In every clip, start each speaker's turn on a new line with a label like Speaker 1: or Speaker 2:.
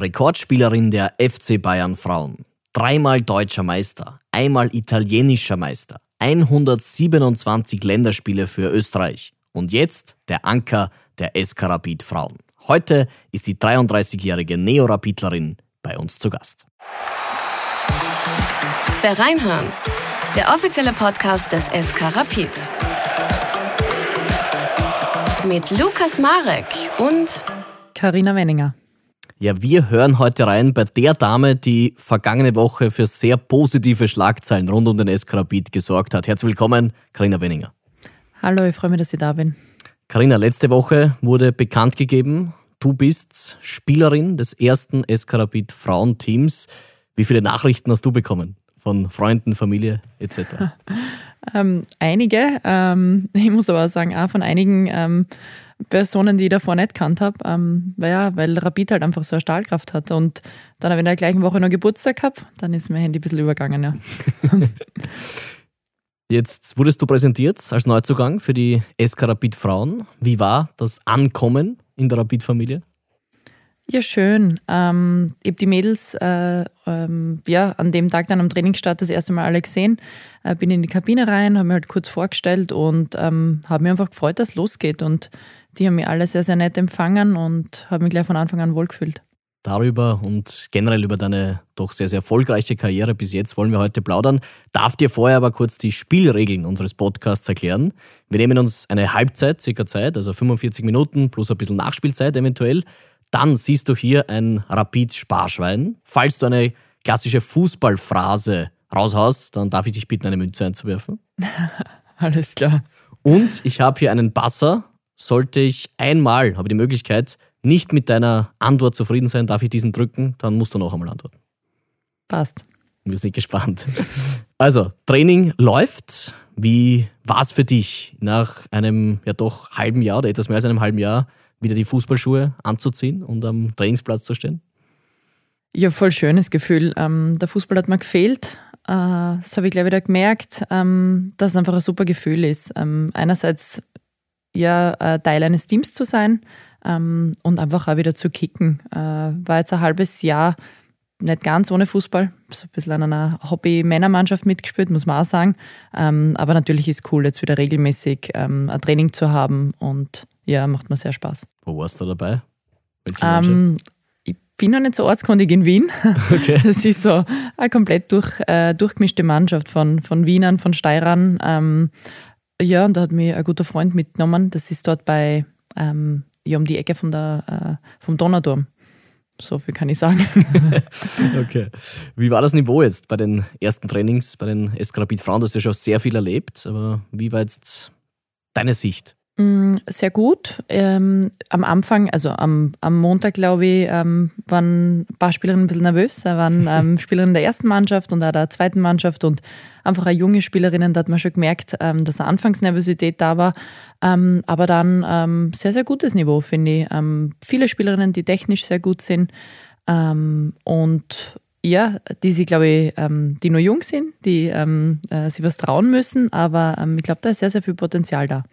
Speaker 1: Rekordspielerin der FC Bayern Frauen, dreimal deutscher Meister, einmal italienischer Meister, 127 Länderspiele für Österreich und jetzt der Anker der SK Rapid Frauen. Heute ist die 33-jährige Neo-Rapidlerin bei uns zu Gast.
Speaker 2: Vereinhören, der offizielle Podcast des SK Rapid. Mit Lukas Marek und
Speaker 3: Karina Wenninger.
Speaker 1: Ja, wir hören heute rein bei der Dame, die vergangene Woche für sehr positive Schlagzeilen rund um den Eskarabit gesorgt hat. Herzlich willkommen, Karina Wenninger.
Speaker 3: Hallo, ich freue mich, dass ich da bin.
Speaker 1: Karina, letzte Woche wurde bekannt gegeben, du bist Spielerin des ersten Eskarabit Frauenteams. Wie viele Nachrichten hast du bekommen von Freunden, Familie etc.?
Speaker 3: ähm, einige. Ähm, ich muss aber auch sagen, auch von einigen ähm, Personen, die ich davor nicht kannt habe, ähm, weil, ja, weil Rapid halt einfach so eine Stahlkraft hat. Und dann habe ich in der gleichen Woche noch Geburtstag gehabt, dann ist mein Handy ein bisschen übergangen, ja.
Speaker 1: Jetzt wurdest du präsentiert als Neuzugang für die SK Rapid Frauen. Wie war das Ankommen in der Rapid-Familie?
Speaker 3: Ja, schön. Ähm, ich habe die Mädels äh, ähm, ja, an dem Tag dann am Trainingsstart das erste Mal alle gesehen. Äh, bin in die Kabine rein, habe mir halt kurz vorgestellt und ähm, habe mich einfach gefreut, dass es losgeht. Und die haben mich alle sehr, sehr nett empfangen und habe mich gleich von Anfang an wohlgefühlt.
Speaker 1: Darüber und generell über deine doch sehr, sehr erfolgreiche Karriere bis jetzt wollen wir heute plaudern. Darf dir vorher aber kurz die Spielregeln unseres Podcasts erklären. Wir nehmen uns eine Halbzeit, circa Zeit, also 45 Minuten plus ein bisschen Nachspielzeit eventuell dann siehst du hier ein Rapid-Sparschwein. Falls du eine klassische Fußballphrase raushaust, dann darf ich dich bitten, eine Münze einzuwerfen.
Speaker 3: Alles klar.
Speaker 1: Und ich habe hier einen Basser. Sollte ich einmal, habe die Möglichkeit, nicht mit deiner Antwort zufrieden sein, darf ich diesen drücken, dann musst du noch einmal antworten.
Speaker 3: Passt.
Speaker 1: Wir sind gespannt. Also, Training läuft. Wie war es für dich nach einem ja doch halben Jahr oder etwas mehr als einem halben Jahr wieder die Fußballschuhe anzuziehen und am Trainingsplatz zu stehen?
Speaker 3: Ja, voll schönes Gefühl. Ähm, der Fußball hat mir gefehlt. Äh, das habe ich gleich wieder gemerkt, ähm, dass es einfach ein super Gefühl ist. Ähm, einerseits ja Teil eines Teams zu sein ähm, und einfach auch wieder zu kicken. Äh, war jetzt ein halbes Jahr nicht ganz ohne Fußball, so ein bisschen an einer Hobby-Männermannschaft mitgespielt, muss man auch sagen. Ähm, aber natürlich ist es cool, jetzt wieder regelmäßig ähm, ein Training zu haben und ja, macht mir sehr Spaß.
Speaker 1: Wo warst du dabei?
Speaker 3: Ähm, ich bin noch nicht so ortskundig in Wien. Okay. Das ist so eine komplett durch, äh, durchgemischte Mannschaft von, von Wienern, von Steirern. Ja, und da hat mich ein guter Freund mitgenommen. Das ist dort bei, ähm, ja, um die Ecke von der, äh, vom Donauturm. So viel kann ich sagen.
Speaker 1: okay. Wie war das Niveau jetzt bei den ersten Trainings, bei den Eskrabit Frauen? Du hast ja schon sehr viel erlebt, aber wie war jetzt deine Sicht?
Speaker 3: Mm, sehr gut. Ähm, am Anfang, also am, am Montag, glaube ich, ähm, waren ein paar Spielerinnen ein bisschen nervös. Da waren ähm, Spielerinnen der ersten Mannschaft und auch der zweiten Mannschaft und einfach eine junge Spielerinnen, da hat man schon gemerkt, ähm, dass eine Anfangsnervosität da war. Ähm, aber dann ähm, sehr, sehr gutes Niveau, finde ich. viele Spielerinnen, die technisch sehr gut sind und ja, die sie, glaube ich, die nur jung sind, die äh, sich was trauen müssen, aber ich glaube, da ist sehr, sehr viel Potenzial da.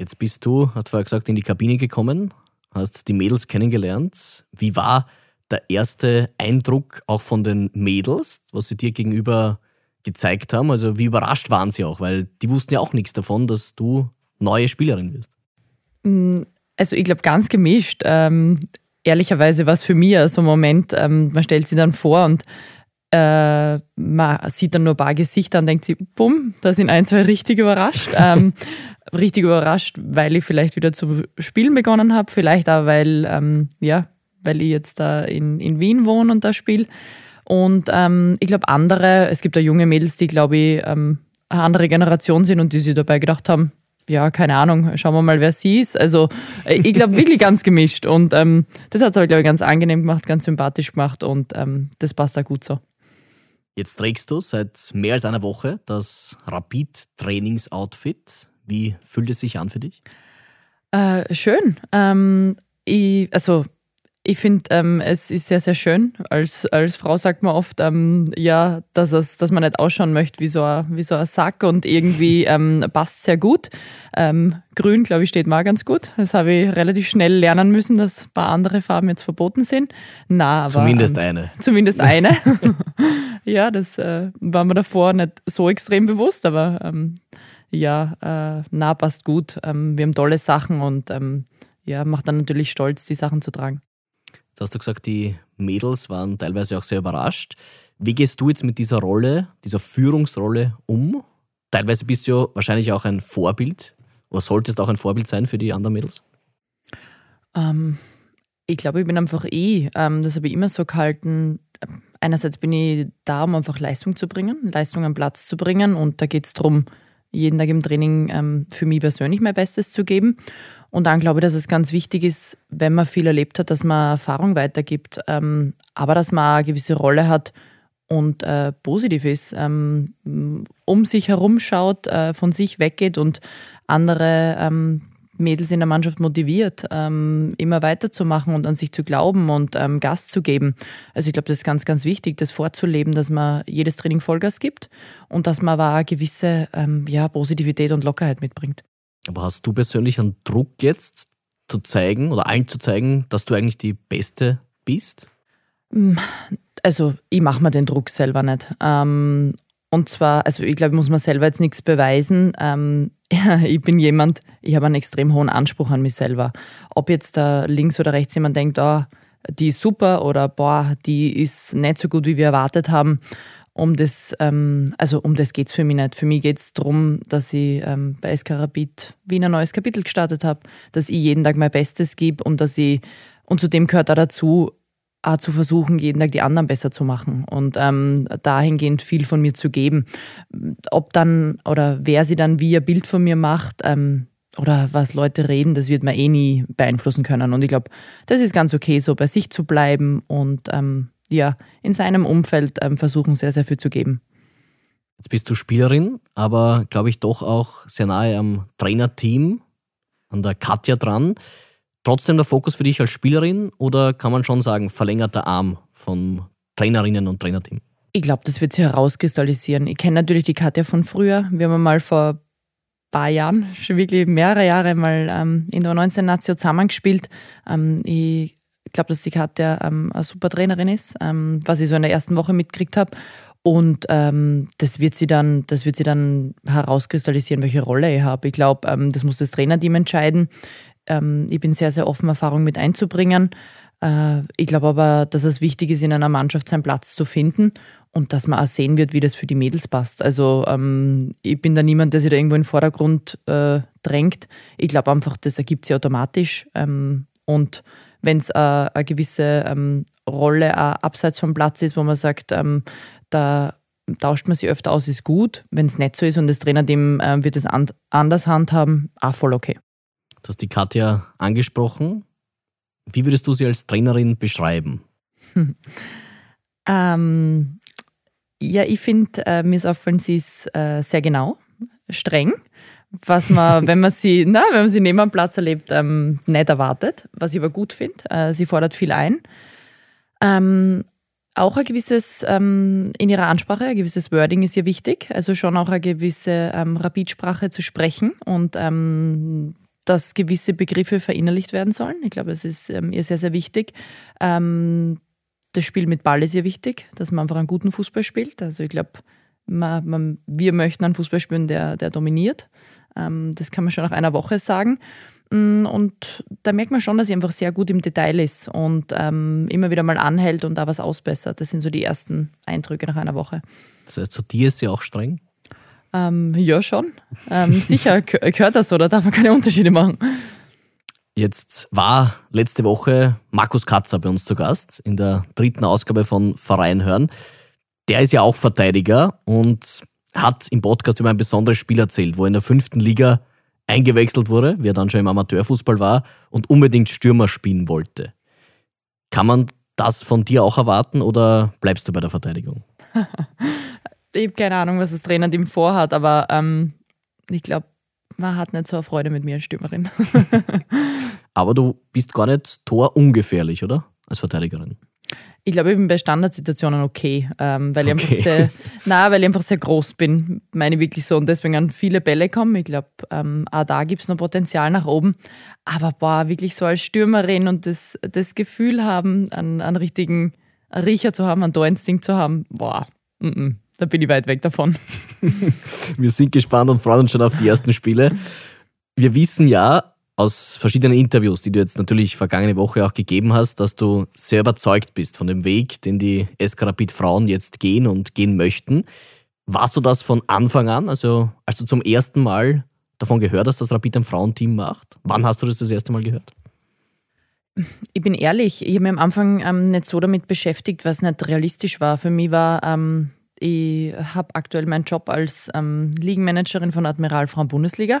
Speaker 1: Jetzt bist du, hast vorher gesagt, in die Kabine gekommen, hast die Mädels kennengelernt. Wie war der erste Eindruck auch von den Mädels, was sie dir gegenüber gezeigt haben? Also wie überrascht waren sie auch? Weil die wussten ja auch nichts davon, dass du neue Spielerin wirst.
Speaker 3: Mm, also ich glaube ganz gemischt. Ähm, ehrlicherweise war es für mich so ein Moment, ähm, man stellt sie dann vor und äh, man sieht dann nur ein paar Gesichter und denkt sich, bumm, da sind ein, zwei richtig überrascht. ähm, richtig überrascht, weil ich vielleicht wieder zu spielen begonnen habe, vielleicht auch, weil, ähm, ja, weil ich jetzt da in, in Wien wohne und da spiele. Und ähm, ich glaube, andere, es gibt da junge Mädels, die, glaube ich, ähm, eine andere Generation sind und die sich dabei gedacht haben, ja, keine Ahnung, schauen wir mal, wer sie ist. Also äh, ich glaube wirklich ganz gemischt. Und ähm, das hat es aber, glaube ich, ganz angenehm gemacht, ganz sympathisch gemacht und ähm, das passt auch gut so.
Speaker 1: Jetzt trägst du seit mehr als einer Woche das Rapid-Trainings-Outfit wie fühlt es sich an für dich?
Speaker 3: Äh, schön. Ähm, ich, also Ich finde, ähm, es ist sehr, sehr schön. Als, als Frau sagt man oft, ähm, ja, dass, es, dass man nicht ausschauen möchte wie so ein, wie so ein Sack und irgendwie ähm, passt sehr gut. Ähm, grün, glaube ich, steht mal ganz gut. Das habe ich relativ schnell lernen müssen, dass ein paar andere Farben jetzt verboten sind. Na, aber,
Speaker 1: zumindest ähm, eine.
Speaker 3: Zumindest eine. ja, das äh, war mir davor nicht so extrem bewusst, aber ähm, ja, äh, na, passt gut. wir haben tolle Sachen und ja, macht dann natürlich stolz, die Sachen zu tragen.
Speaker 1: Jetzt hast du gesagt, die Mädels waren teilweise auch sehr überrascht. Wie gehst du jetzt mit dieser Rolle, dieser Führungsrolle um? Teilweise bist du ja wahrscheinlich auch ein Vorbild oder solltest auch ein Vorbild sein für die anderen Mädels?
Speaker 3: Ähm, ich glaube, ich bin einfach eh, ähm, das habe ich immer so gehalten. Einerseits bin ich da, um einfach Leistung zu bringen, Leistung am Platz zu bringen und da geht es darum, jeden Tag im Training ähm, für mich persönlich mein Bestes zu geben. Und dann glaube ich, dass es ganz wichtig ist, wenn man viel erlebt hat, dass man Erfahrung weitergibt, ähm, aber dass man eine gewisse Rolle hat und äh, positiv ist, ähm, um sich herum schaut, äh, von sich weggeht und andere ähm, Mädels in der Mannschaft motiviert, ähm, immer weiterzumachen und an sich zu glauben und ähm, Gas zu geben. Also ich glaube, das ist ganz, ganz wichtig, das vorzuleben, dass man jedes Training Vollgas gibt und dass man aber eine gewisse ähm, ja, Positivität und Lockerheit mitbringt.
Speaker 1: Aber hast du persönlich einen Druck jetzt zu zeigen oder allen zu zeigen, dass du eigentlich die Beste bist?
Speaker 3: Mm, also ich mache mir den Druck selber nicht. Ähm, und zwar, also ich glaube, ich muss mir selber jetzt nichts beweisen. Ich bin jemand, ich habe einen extrem hohen Anspruch an mich selber. Ob jetzt da links oder rechts jemand denkt, oh, die ist super oder boah, die ist nicht so gut, wie wir erwartet haben um das, ähm, also um das geht es für mich nicht. Für mich geht es darum, dass ich ähm, bei Eskarabit wie ein neues Kapitel gestartet habe, dass ich jeden Tag mein Bestes gebe und dass ich, und zudem gehört auch dazu, zu versuchen, jeden Tag die anderen besser zu machen und ähm, dahingehend viel von mir zu geben. Ob dann oder wer sie dann wie ein Bild von mir macht, ähm, oder was Leute reden, das wird man eh nie beeinflussen können. Und ich glaube, das ist ganz okay, so bei sich zu bleiben und ähm, ja, in seinem Umfeld ähm, versuchen, sehr, sehr viel zu geben.
Speaker 1: Jetzt bist du Spielerin, aber glaube ich doch auch sehr nahe am Trainerteam, an der Katja dran. Trotzdem der Fokus für dich als Spielerin oder kann man schon sagen, verlängerter Arm von Trainerinnen und Trainerteam?
Speaker 3: Ich glaube, das wird sich herauskristallisieren. Ich kenne natürlich die Katja von früher. Wir haben mal vor ein paar Jahren, schon wirklich mehrere Jahre mal ähm, in der 19 Nation zusammengespielt. Ähm, ich ich glaube, dass die Katja ähm, eine super Trainerin ist, ähm, was ich so in der ersten Woche mitgekriegt habe. Und ähm, das wird sie dann, das wird sie dann herauskristallisieren, welche Rolle ich habe. Ich glaube, ähm, das muss das Trainerteam entscheiden. Ähm, ich bin sehr, sehr offen, Erfahrung mit einzubringen. Äh, ich glaube aber, dass es wichtig ist, in einer Mannschaft seinen Platz zu finden und dass man auch sehen wird, wie das für die Mädels passt. Also ähm, ich bin da niemand, der sich da irgendwo in den Vordergrund äh, drängt. Ich glaube einfach, das ergibt sich automatisch. Ähm, und wenn es äh, eine gewisse ähm, Rolle auch abseits vom Platz ist, wo man sagt, ähm, da tauscht man sich öfter aus, ist gut. Wenn es nicht so ist und das Trainerteam äh, wird es an anders handhaben, auch voll okay.
Speaker 1: Du hast die Katja angesprochen. Wie würdest du sie als Trainerin beschreiben?
Speaker 3: ähm, ja, ich finde, äh, mir ist aufgefallen, sie ist äh, sehr genau, streng was man, wenn man sie, na, wenn man sie neben am Platz erlebt, ähm, nicht erwartet, was ich aber gut finde. Äh, sie fordert viel ein. Ähm, auch ein gewisses, ähm, in ihrer Ansprache, ein gewisses Wording ist ihr wichtig. Also schon auch eine gewisse ähm, Rapidsprache zu sprechen und ähm, dass gewisse Begriffe verinnerlicht werden sollen. Ich glaube, es ist ähm, ihr sehr, sehr wichtig. Ähm, das Spiel mit Ball ist ihr wichtig, dass man einfach einen guten Fußball spielt. Also ich glaube, man, man, wir möchten einen Fußball spielen, der, der dominiert. Ähm, das kann man schon nach einer Woche sagen. Mm, und da merkt man schon, dass sie einfach sehr gut im Detail ist und ähm, immer wieder mal anhält und da was ausbessert. Das sind so die ersten Eindrücke nach einer Woche.
Speaker 1: Das heißt, zu dir ist sie auch streng?
Speaker 3: Ähm, ja, schon. Ähm, sicher gehört das so, da darf man keine Unterschiede machen.
Speaker 1: Jetzt war letzte Woche Markus Katzer bei uns zu Gast in der dritten Ausgabe von Verein hören. Der ist ja auch Verteidiger und hat im Podcast über ein besonderes Spiel erzählt, wo er in der fünften Liga eingewechselt wurde, wie er dann schon im Amateurfußball war und unbedingt Stürmer spielen wollte. Kann man das von dir auch erwarten oder bleibst du bei der Verteidigung?
Speaker 3: ich habe keine Ahnung, was das Trainerteam vorhat, aber ähm, ich glaube, man hat nicht so eine Freude mit mir als Stürmerin.
Speaker 1: aber du bist gar nicht torungefährlich, oder? als Verteidigerin?
Speaker 3: Ich glaube, ich bin bei Standardsituationen okay, ähm, weil, ich
Speaker 1: Okay.
Speaker 3: einfach sehr, nein, weil ich einfach sehr groß bin, meine ich wirklich so. Und deswegen an viele Bälle kommen. Ich glaube, ähm, auch da gibt es noch Potenzial nach oben. Aber boah, wirklich so als Stürmerin und das, das Gefühl haben, einen, einen richtigen Riecher zu haben, einen Torinstinkt zu haben, boah, mm -mm, da bin ich weit weg davon.
Speaker 1: Wir sind gespannt und freuen uns schon auf die ersten Spiele. Wir wissen ja aus verschiedenen Interviews, die du jetzt natürlich vergangene Woche auch gegeben hast, dass du sehr überzeugt bist von dem Weg, den die SK Rapid Frauen jetzt gehen und gehen möchten. Warst du das von Anfang an, also als du zum ersten Mal davon gehört hast, dass Rapid ein Frauenteam macht? Wann hast du das das erste Mal gehört?
Speaker 3: Ich bin ehrlich, ich habe mich am Anfang ähm, nicht so damit beschäftigt, was nicht realistisch war. Für mich war, ähm, ich habe aktuell meinen Job als ähm, Ligenmanagerin von Admiral Frauen Bundesliga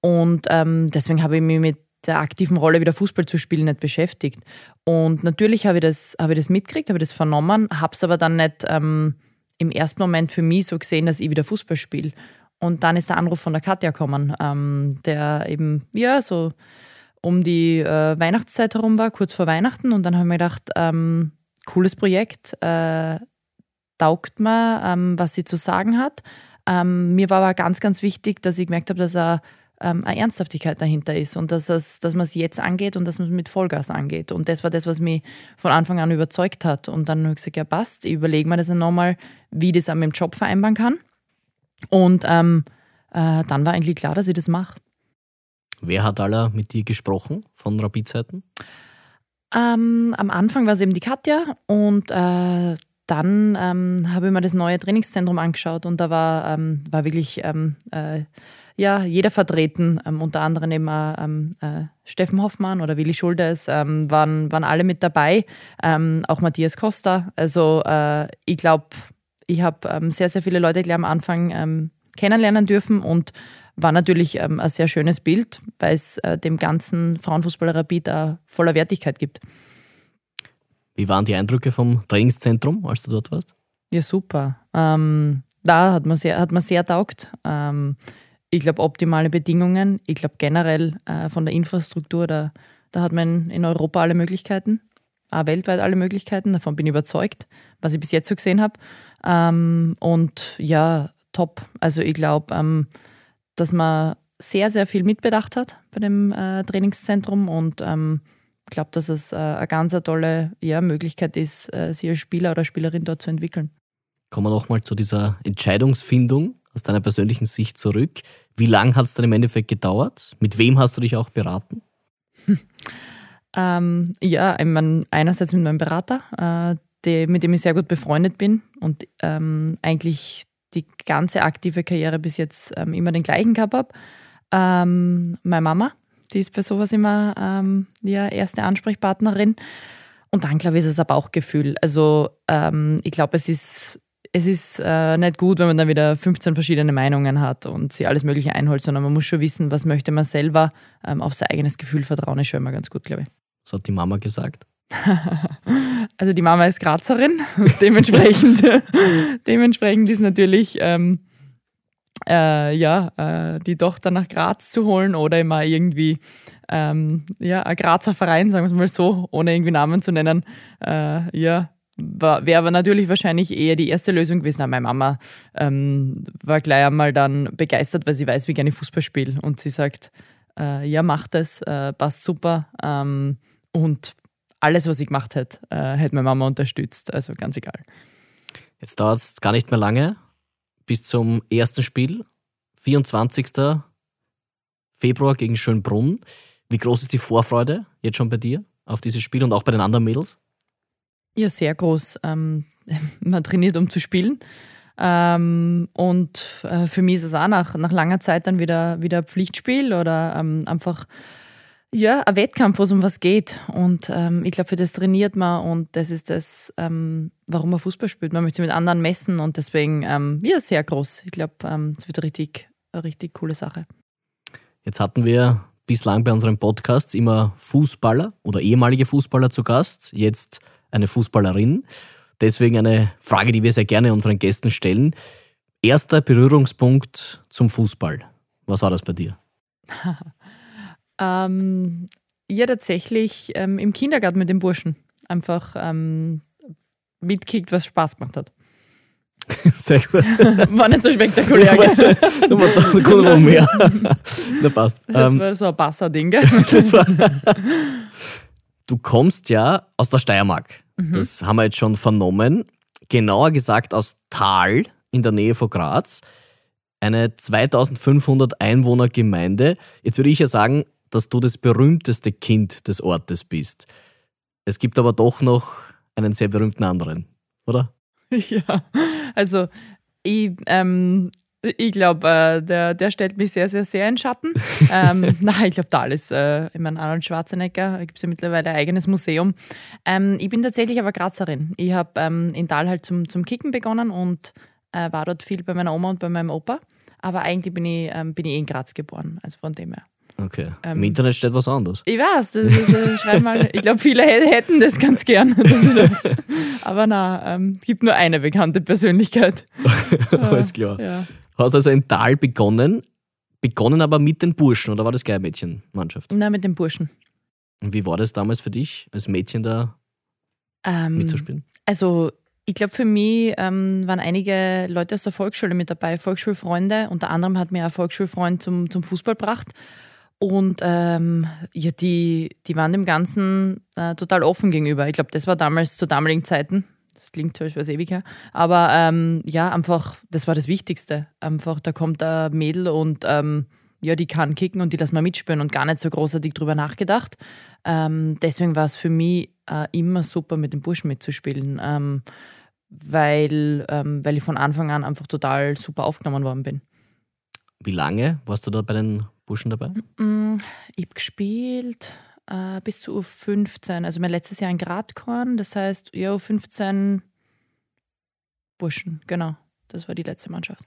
Speaker 3: und ähm, deswegen habe ich mich mit der aktiven Rolle wieder Fußball zu spielen nicht beschäftigt. Und natürlich habe ich das, habe ich das mitgekriegt, habe ich das vernommen, habe es aber dann nicht ähm, im ersten Moment für mich so gesehen, dass ich wieder Fußball spiele. Und dann ist der Anruf von der Katja gekommen, ähm, der eben, ja, so um die äh, Weihnachtszeit herum war, kurz vor Weihnachten. Und dann haben wir gedacht, ähm, cooles Projekt, äh, taugt mir, ähm, was sie zu sagen hat. Ähm, mir war aber ganz, ganz wichtig, dass ich gemerkt habe, dass er ähm, eine Ernsthaftigkeit dahinter ist und dass, es, dass man es jetzt angeht und dass man es mit Vollgas angeht. Und das war das, was mich von Anfang an überzeugt hat. Und dann habe ich gesagt, ja passt, ich überlege mir das dann nochmal, wie ich das an meinem Job vereinbaren kann. Und ähm, äh, dann war eigentlich klar, dass ich das mache.
Speaker 1: Wer hat aller mit dir gesprochen von Rapid-Seiten?
Speaker 3: Ähm, am Anfang war es eben die Katja und äh, dann ähm, habe ich mir das neue Trainingszentrum angeschaut und da war, ähm, war wirklich ähm, äh, ja, jeder vertreten, ähm, unter anderem eben auch, ähm, äh, Steffen Hoffmann oder Willi Schuldes, ähm, waren, waren alle mit dabei, auch Matthias Costa. Also äh, ich glaube, ich habe sehr, sehr viele Leute gleich am Anfang kennenlernen dürfen und war natürlich ein sehr schönes Bild, weil es äh, dem ganzen Frauenfußball Rapid auch voller Wertigkeit gibt.
Speaker 1: Wie waren die Eindrücke vom Trainingszentrum, als du dort warst?
Speaker 3: Ja, super. Ähm, da hat man sehr, hat man sehr taugt. Ähm, ich glaube, optimale Bedingungen. Ich glaube, generell äh, von der Infrastruktur, da, da hat man in Europa alle Möglichkeiten, auch weltweit alle Möglichkeiten. Davon bin ich überzeugt, was ich bis jetzt so gesehen habe. Ähm, und ja, top. Also ich glaube, ähm, dass man sehr, sehr viel mitbedacht hat bei dem äh, Trainingszentrum und ähm, glaube, dass es äh, eine ganz tolle ja, Möglichkeit ist, äh, sich als Spieler oder Spielerin dort zu entwickeln.
Speaker 1: Kommen wir nochmal zu dieser Entscheidungsfindung aus deiner persönlichen Sicht zurück. Wie lange hat es dann im Endeffekt gedauert? Mit wem hast du dich auch beraten?
Speaker 3: Ähm, ja, ich mein, einerseits mit meinem Berater, äh, die, mit dem ich sehr gut befreundet bin und ähm, eigentlich die ganze aktive Karriere bis jetzt ähm, immer den gleichen gehabt habe. Ähm, meine Mama, die ist für sowas immer ähm, ja, erste Ansprechpartnerin. Und dann, glaube ich, ist es ein Bauchgefühl. Also ähm, ich glaube, es ist, es ist äh, nicht gut, wenn man dann wieder 15 verschiedene Meinungen hat und sich alles Mögliche einholt, sondern man muss schon wissen, was möchte man selber. Ähm, auf sein eigenes Gefühl vertrauen ist schon immer ganz gut, glaube ich.
Speaker 1: Was hat die Mama gesagt?
Speaker 3: Also die Mama ist Grazerin und dementsprechend, dementsprechend ist natürlich ähm, äh, ja, äh, die Tochter nach Graz zu holen oder immer irgendwie ähm, ja, ein Grazer Verein, sagen wir es mal so, ohne irgendwie Namen zu nennen, äh, ja, wäre aber natürlich wahrscheinlich eher die erste Lösung gewesen. Aber meine Mama ähm, war gleich einmal dann begeistert, weil sie weiß, wie gerne ich Fußball spiele. Und sie sagt, äh, ja, mach das, äh, passt super. Ähm, und alles, was ich gemacht hätte, äh, hätte meine Mama unterstützt. Also ganz egal.
Speaker 1: Jetzt dauert es gar nicht mehr lange bis zum ersten Spiel, 24. Februar gegen Schönbrunn. Wie groß ist die Vorfreude jetzt schon bei dir auf dieses Spiel und auch bei den anderen Mädels?
Speaker 3: Ja, sehr groß. Ähm, man trainiert, um zu spielen. Ähm, und äh, für mich ist es auch nach, nach langer Zeit dann wieder, wieder Pflichtspiel oder ähm, einfach ja, ein Wettkampf, wo es um was geht. Und ähm, ich glaube, für das trainiert man und das ist das, ähm, warum man Fußball spielt. Man möchte sich mit anderen messen und deswegen, ähm, ja, sehr groß. Ich glaube, ähm, es wird eine richtig, eine richtig coole Sache.
Speaker 1: Jetzt hatten wir bislang bei unseren Podcasts immer Fußballer oder ehemalige Fußballer zu Gast, jetzt eine Fußballerin. Deswegen eine Frage, die wir sehr gerne unseren Gästen stellen. Erster Berührungspunkt zum Fußball. Was war das bei dir?
Speaker 3: Ähm, ja, tatsächlich ähm, im Kindergarten mit den Burschen. einfach ähm, mitkickt, was Spaß gemacht hat.
Speaker 1: Sehr gut.
Speaker 3: War nicht so spektakulär. gell?
Speaker 1: Da kommt noch mehr. Na passt.
Speaker 3: Das
Speaker 1: Ähm,
Speaker 3: war so ein Basser-Ding, gell?
Speaker 1: das war du kommst ja aus der Steiermark. Das haben wir jetzt schon vernommen. Genauer gesagt aus Thal in der Nähe von Graz. Eine 2500 Einwohner Gemeinde. Jetzt würde ich ja sagen, dass du das berühmteste Kind des Ortes bist. Es gibt aber doch noch einen sehr berühmten anderen, oder?
Speaker 3: Ja, also ich, ähm, ich glaube, äh, der, der stellt mich sehr, sehr, sehr in Schatten. ähm, nein, ich glaube, da ist, äh, ich meine, Arnold Schwarzenegger, da gibt es ja mittlerweile ein eigenes Museum. Ähm, ich bin tatsächlich aber Grazerin. Ich habe ähm, in Tal halt zum, zum Kicken begonnen und äh, war dort viel bei meiner Oma und bei meinem Opa. Aber eigentlich bin ich, ähm, bin ich in Graz geboren, also von dem her.
Speaker 1: Okay.
Speaker 3: Ähm,
Speaker 1: Im Internet steht was anderes.
Speaker 3: Ich weiß, das ist, äh, schreib mal, ich glaube, viele hä- hätten das ganz gern. Das äh, aber na, ähm, gibt nur eine bekannte Persönlichkeit.
Speaker 1: Alles klar.
Speaker 3: Ja.
Speaker 1: Hast also in Tal begonnen, begonnen aber mit den Burschen, oder war das gleich Mädchenmannschaft?
Speaker 3: Na, mit den Burschen.
Speaker 1: Und wie war das damals für dich, als Mädchen da
Speaker 3: Ähm,
Speaker 1: mitzuspielen?
Speaker 3: Also, ich glaube, für mich ähm, waren einige Leute aus der Volksschule mit dabei, Volksschulfreunde. Unter anderem hat mir ein Volksschulfreund zum, zum Fußball gebracht. Und ähm, ja, die, die waren dem Ganzen äh, total offen gegenüber. Ich glaube, das war damals zu damaligen Zeiten. Das klingt so, als ewig her. Aber ähm, ja, einfach, das war das Wichtigste. Einfach, da kommt ein Mädel und ähm, ja, die kann kicken und die lassen wir mitspielen und gar nicht so großartig drüber nachgedacht. Ähm, deswegen war es für mich äh, immer super, mit den Burschen mitzuspielen, ähm, weil, ähm, weil ich von Anfang an einfach total super aufgenommen worden bin.
Speaker 1: Wie lange warst du da bei den Burschen dabei?
Speaker 3: Mm, Ich habe gespielt äh, bis zu U15, also mein letztes Jahr in Gradkorn, das heißt, ja, U15 Burschen, genau. Das war die letzte Mannschaft.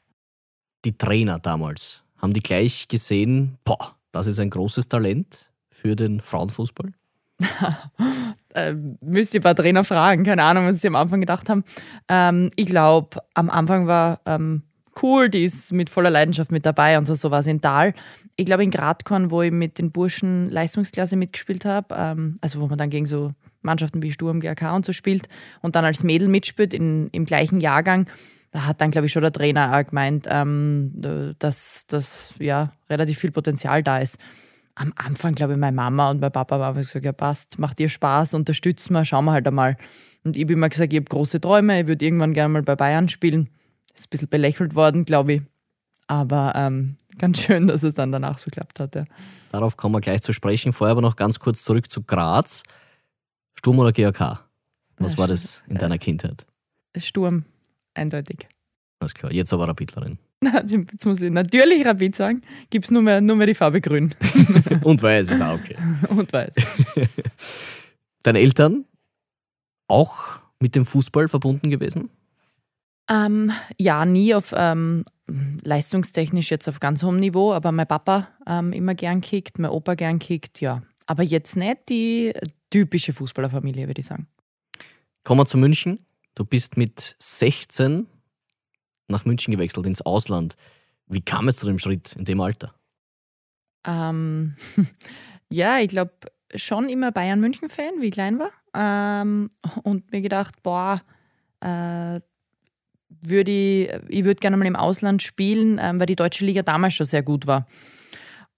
Speaker 1: Die Trainer damals, haben die gleich gesehen, boah, das ist ein großes Talent für den Frauenfußball?
Speaker 3: äh, müsst ihr ein paar Trainer fragen, keine Ahnung, was sie am Anfang gedacht haben. Ähm, ich glaube, am Anfang war ähm, cool, die ist mit voller Leidenschaft mit dabei und so, so war es in Tal. Ich glaube, in Gradkorn, wo ich mit den Burschen Leistungsklasse mitgespielt habe, ähm, also wo man dann gegen so Mannschaften wie Sturm, GAK und so spielt und dann als Mädel mitspielt in, im gleichen Jahrgang, da hat dann, glaube ich, schon der Trainer auch gemeint, ähm, dass, dass ja, relativ viel Potenzial da ist am Anfang, glaube ich, meine Mama und mein Papa haben gesagt, ja passt, macht dir Spaß, unterstützt mal, schauen wir halt einmal. Und ich habe immer gesagt, ich habe große Träume, ich würde irgendwann gerne mal bei Bayern spielen. Ist ein bisschen belächelt worden, glaube ich. Aber ähm, ganz schön, dass es dann danach so geklappt hat. Ja.
Speaker 1: Darauf kommen wir gleich zu sprechen. Vorher aber noch ganz kurz zurück zu Graz. Sturm oder GAK? Was
Speaker 3: Ja,
Speaker 1: war das in deiner Kindheit?
Speaker 3: Sturm, eindeutig.
Speaker 1: Alles klar, jetzt aber Rapidlerin.
Speaker 3: Na, Jetzt muss ich natürlich Rapid sagen, gibt es nur mehr, nur mehr die Farbe grün
Speaker 1: Und weiß ist auch okay.
Speaker 3: und weiß.
Speaker 1: Deine Eltern auch mit dem Fußball verbunden gewesen?
Speaker 3: Ähm, ja, nie auf ähm, leistungstechnisch jetzt auf ganz hohem Niveau, aber mein Papa ähm, immer gern kickt, mein Opa gern kickt, ja. Aber jetzt nicht die typische Fußballerfamilie, würde ich sagen.
Speaker 1: Kommen wir zu München. Du bist mit 16 nach München gewechselt, ins Ausland. Wie kam es zu dem Schritt in dem Alter?
Speaker 3: Ähm, ja, ich glaube schon immer Bayern-München-Fan, wie ich klein war. Ähm, und mir gedacht, boah, äh, würde ich, ich würde gerne mal im Ausland spielen, ähm, weil die deutsche Liga damals schon sehr gut war.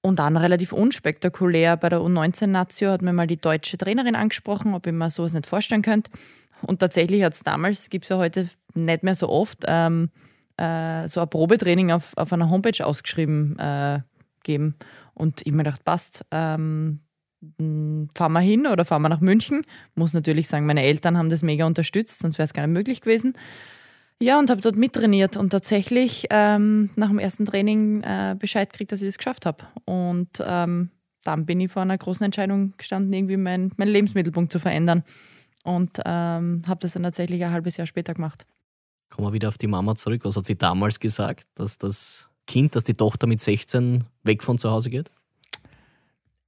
Speaker 3: Und dann relativ unspektakulär bei der U19-Nazio hat mir mal die deutsche Trainerin angesprochen, ob ich mir sowas nicht vorstellen könnte. Und tatsächlich hat es damals, gibt es ja heute nicht mehr so oft, ähm, äh, so ein Probetraining auf, auf einer Homepage ausgeschrieben äh, geben. Und ich mir gedacht, passt, ähm, mh, fahren wir hin oder fahren wir nach München. Muss natürlich sagen, meine Eltern haben das mega unterstützt, sonst wäre es gar nicht möglich gewesen. Ja, und habe dort mittrainiert und tatsächlich ähm, nach dem ersten Training äh, Bescheid gekriegt, dass ich es geschafft habe. Und ähm, dann bin ich vor einer großen Entscheidung gestanden, irgendwie meinen mein Lebensmittelpunkt zu verändern. Und ähm, habe das dann tatsächlich ein halbes Jahr später gemacht.
Speaker 1: Kommen wir wieder auf die Mama zurück. Was hat sie damals gesagt, dass das Kind, dass die Tochter mit 16 weg von zu Hause geht?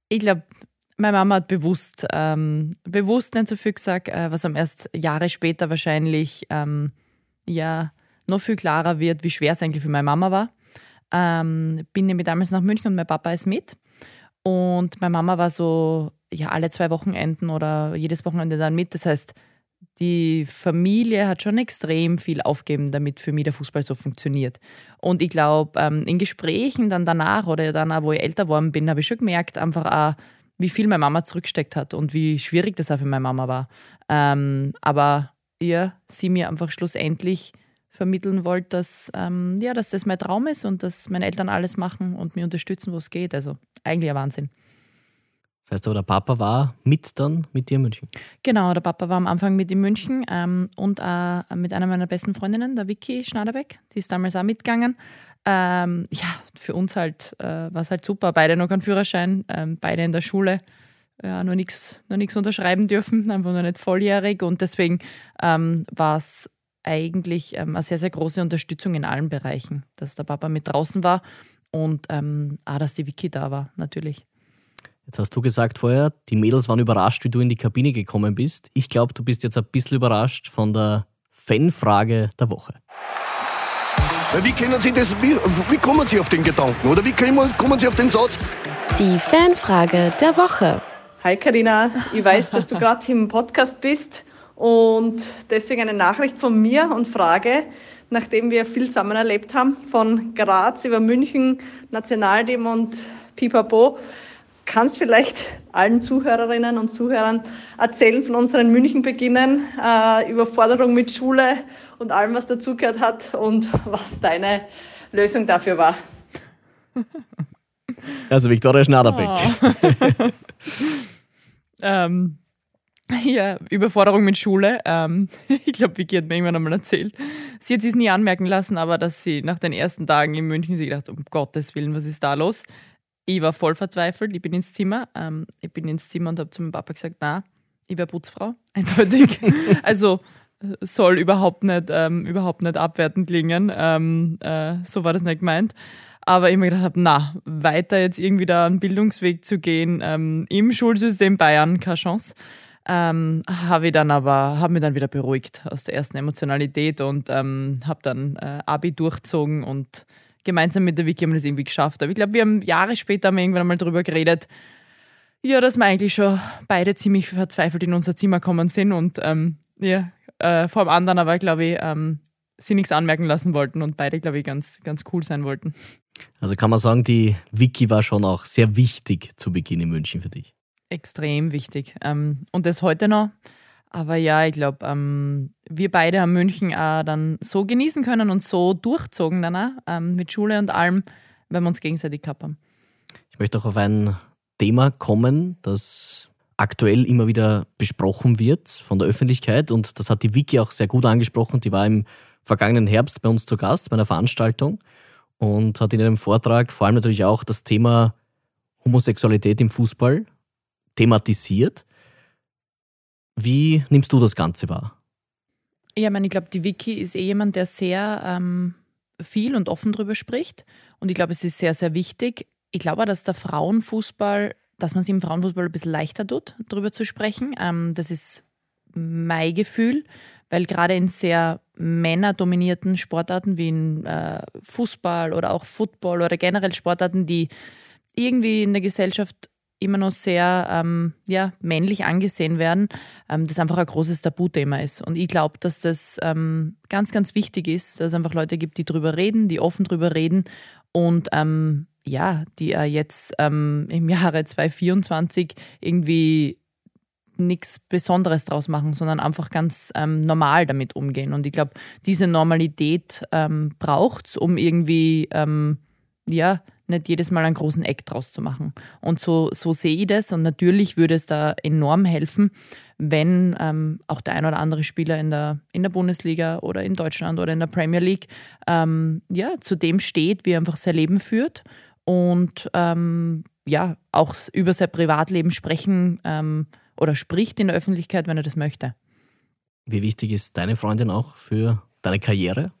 Speaker 3: Ich glaube, meine Mama hat bewusst, ähm, bewusst nicht so viel gesagt, äh, was am erst Jahre später wahrscheinlich ähm, ja noch viel klarer wird, wie schwer es eigentlich für meine Mama war. Ähm, bin nämlich damals nach München und mein Papa ist mit. Und meine Mama war so ja alle zwei Wochenenden oder jedes Wochenende dann mit. Das heißt, die Familie hat schon extrem viel aufgeben, damit für mich der Fußball so funktioniert. Und ich glaube, ähm, in Gesprächen dann danach oder dann auch, wo ich älter geworden bin, habe ich schon gemerkt, einfach auch, wie viel meine Mama zurücksteckt hat und wie schwierig das auch für meine Mama war. Ähm, aber ja, sie mir einfach schlussendlich vermitteln wollte, dass, ähm, ja, dass das mein Traum ist und dass meine Eltern alles machen und mir unterstützen, wo es geht. Also eigentlich ein Wahnsinn.
Speaker 1: Das heißt aber, der Papa war mit dann mit dir in München?
Speaker 3: Genau, der Papa war am Anfang mit in München ähm, und äh, mit einer meiner besten Freundinnen, der Vicky Schnaderbeck. Die ist damals auch mitgegangen. Ähm, ja, für uns halt äh, war es halt super. Beide noch keinen Führerschein, ähm, beide in der Schule. Ja, noch nichts noch unterschreiben dürfen, einfach noch nicht volljährig. Und deswegen ähm, war es eigentlich ähm, eine sehr, sehr große Unterstützung in allen Bereichen, dass der Papa mit draußen war und ähm, auch, dass die Vicky da war, natürlich.
Speaker 1: Jetzt hast du gesagt vorher, die Mädels waren überrascht, wie du in die Kabine gekommen bist. Ich glaube, du bist jetzt ein bisschen überrascht von der Fanfrage der Woche.
Speaker 4: Wie können Sie das, wie, wie kommen Sie auf den Gedanken oder wie kommen, kommen Sie auf den Satz?
Speaker 2: Die Fanfrage der Woche.
Speaker 5: Hi Karina, ich weiß, dass du gerade im Podcast bist und deswegen eine Nachricht von mir und Frage, nachdem wir viel zusammen erlebt haben, von Graz über München, Nationalteam und Pipapo kannst vielleicht allen Zuhörerinnen und Zuhörern erzählen von unseren Münchenbeginnen, äh, Überforderung mit Schule und allem, was dazugehört hat und was deine Lösung dafür war.
Speaker 1: Also Viktoria Schnaderbeck. Oh.
Speaker 3: ähm, ja, Überforderung mit Schule. Ähm, ich glaube, Vicky hat mir irgendwann einmal erzählt. Sie hat es nie anmerken lassen, aber dass sie nach den ersten Tagen in München sich gedacht, um Gottes Willen, was ist da los? ich war voll verzweifelt. Ich bin ins Zimmer. Ähm, ich bin ins Zimmer und habe zu meinem Papa gesagt, na, ich wäre Putzfrau, eindeutig. also soll überhaupt nicht, ähm, überhaupt nicht abwertend klingen. Ähm, äh, so war das nicht gemeint. Aber ich mir gedacht habe, na, weiter jetzt irgendwie da einen Bildungsweg zu gehen ähm, im Schulsystem Bayern, keine Chance. Ähm, habe ich dann aber, habe mich dann wieder beruhigt aus der ersten Emotionalität und ähm, habe dann äh, Abi durchzogen und gemeinsam mit der Vicky haben wir das irgendwie geschafft. Aber ich glaube, wir haben Jahre später haben irgendwann einmal darüber geredet, ja, dass wir eigentlich schon beide ziemlich verzweifelt in unser Zimmer gekommen sind und ähm, ja, äh, vor dem anderen aber, glaube ich, ähm, sie nichts anmerken lassen wollten und beide, glaube ich, ganz, ganz cool sein wollten.
Speaker 1: Also kann man sagen, die Vicky war schon auch sehr wichtig zu Beginn in München für dich.
Speaker 3: Extrem wichtig. Ähm, und das heute noch. Aber ja, ich glaube, ähm, wir beide haben München auch dann so genießen können und so durchzogen dann auch, ähm, mit Schule und allem, wenn wir uns gegenseitig gehabt haben.
Speaker 1: Ich möchte auch auf ein Thema kommen, das aktuell immer wieder besprochen wird von der Öffentlichkeit und das hat die Vicky auch sehr gut angesprochen. Die war im vergangenen Herbst bei uns zu Gast bei einer Veranstaltung und hat in einem Vortrag vor allem natürlich auch das Thema Homosexualität im Fußball thematisiert. Wie nimmst du das Ganze wahr?
Speaker 3: Ja, ich meine, ich glaube, die Vicky ist eh jemand, der sehr ähm, viel und offen darüber spricht. Und ich glaube, es ist sehr, sehr wichtig. Ich glaube dass der Frauenfußball, dass man es im Frauenfußball ein bisschen leichter tut, darüber zu sprechen. Ähm, das ist mein Gefühl, weil gerade in sehr männerdominierten Sportarten wie in äh, Fußball oder auch Football oder generell Sportarten, die irgendwie in der Gesellschaft immer noch sehr ähm, ja, männlich angesehen werden, ähm, das einfach ein großes Tabuthema ist. Und ich glaube, dass das ähm, ganz, ganz wichtig ist, dass es einfach Leute gibt, die drüber reden, die offen drüber reden und ähm, ja, die äh, jetzt ähm, im Jahre 2024 irgendwie nichts Besonderes draus machen, sondern einfach ganz ähm, normal damit umgehen. Und ich glaube, diese Normalität ähm, braucht es, um irgendwie ähm, ja, nicht jedes Mal einen großen Eck draus zu machen. Und so, so sehe ich das. Und natürlich würde es da enorm helfen, wenn ähm, auch der ein oder andere Spieler in der, in der Bundesliga oder in Deutschland oder in der Premier League ähm, ja, zu dem steht, wie er einfach sein Leben führt und ähm, ja, auch über sein Privatleben sprechen ähm, oder spricht in der Öffentlichkeit, wenn er das möchte.
Speaker 1: Wie wichtig ist deine Freundin auch für deine Karriere?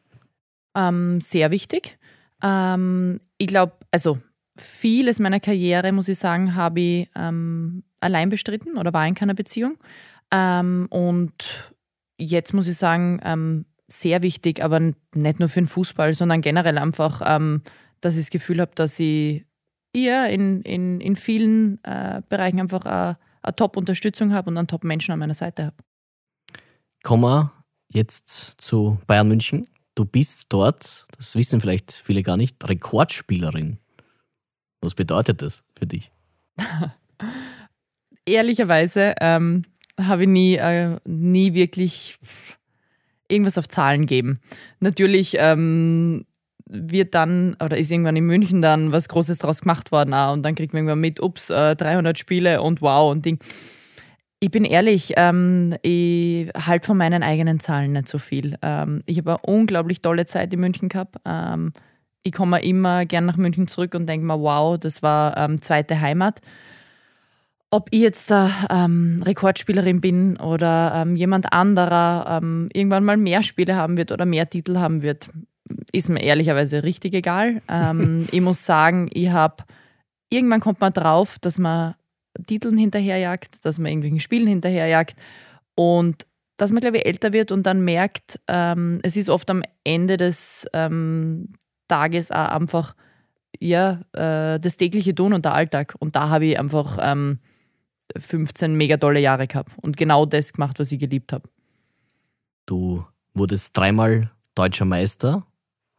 Speaker 3: Ähm, sehr wichtig. Ähm, ich glaube, also vieles meiner Karriere, muss ich sagen, habe ich ähm, allein bestritten oder war in keiner Beziehung. Ähm, und jetzt muss ich sagen, ähm, sehr wichtig, aber nicht nur für den Fußball, sondern generell einfach, ähm, dass ich das Gefühl habe, dass ich eher in, in, in vielen äh, Bereichen einfach eine, eine Top-Unterstützung habe und einen Top-Menschen an meiner Seite habe.
Speaker 1: Kommen wir jetzt zu Bayern München. Du bist dort, das wissen vielleicht viele gar nicht, Rekordspielerin. Was bedeutet das für dich?
Speaker 3: Ehrlicherweise ähm, habe ich nie, äh, nie wirklich irgendwas auf Zahlen geben. Natürlich ähm, wird dann, oder ist irgendwann in München dann was Großes draus gemacht worden auch, und dann kriegt man irgendwann mit, ups, äh, 300 Spiele und wow und Ding. Ich bin ehrlich, ähm, ich halte von meinen eigenen Zahlen nicht so viel. Ähm, ich habe eine unglaublich tolle Zeit in München gehabt. Ähm, ich komme immer gern nach München zurück und denke mir, wow, das war ähm, zweite Heimat. Ob ich jetzt da ähm, Rekordspielerin bin oder ähm, jemand anderer irgendwann mal mehr Spiele haben wird oder mehr Titel haben wird, ist mir ehrlicherweise richtig egal. Ähm, ich muss sagen, ich habe irgendwann kommt man drauf, dass man Titeln hinterherjagt, dass man irgendwelchen Spielen hinterherjagt und dass man, glaube ich, älter wird und dann merkt, ähm, es ist oft am Ende des ähm, Tages auch einfach ja, äh, das tägliche Tun und der Alltag. Und da habe ich einfach ähm, 15 mega tolle Jahre gehabt und genau das gemacht, was ich geliebt habe.
Speaker 1: Du wurdest dreimal deutscher Meister,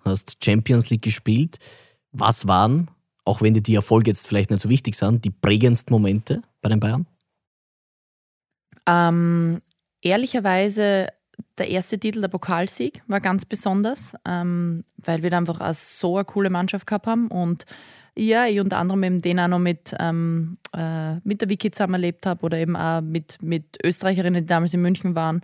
Speaker 1: hast Champions League gespielt. Was waren auch wenn dir die Erfolge jetzt vielleicht nicht so wichtig sind, die prägendsten Momente bei den Bayern?
Speaker 3: Ähm, ehrlicherweise der erste Titel, der Pokalsieg, war ganz besonders, ähm, weil wir da einfach so eine coole Mannschaft gehabt haben und ja, ich unter anderem eben den auch noch mit, ähm, äh, mit der Wiki zusammen erlebt habe oder eben auch mit, mit Österreicherinnen, die damals in München waren.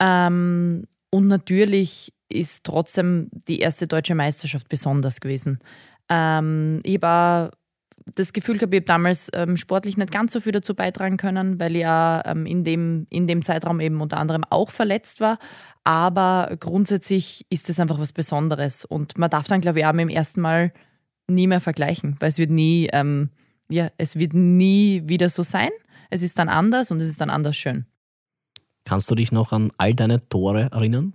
Speaker 3: Ähm, und natürlich ist trotzdem die erste deutsche Meisterschaft besonders gewesen. Ähm, ich habe das Gefühl gehabt, ich habe damals ähm, sportlich nicht ganz so viel dazu beitragen können, weil ich ja ähm, in, dem, in dem Zeitraum eben unter anderem auch verletzt war. Aber grundsätzlich ist das einfach was Besonderes. Und man darf dann, glaube ich, auch mit dem ersten Mal nie mehr vergleichen, weil es wird nie, ähm, ja, es wird nie wieder so sein. Es ist dann anders und es ist dann anders schön.
Speaker 1: Kannst du dich noch an all deine Tore erinnern?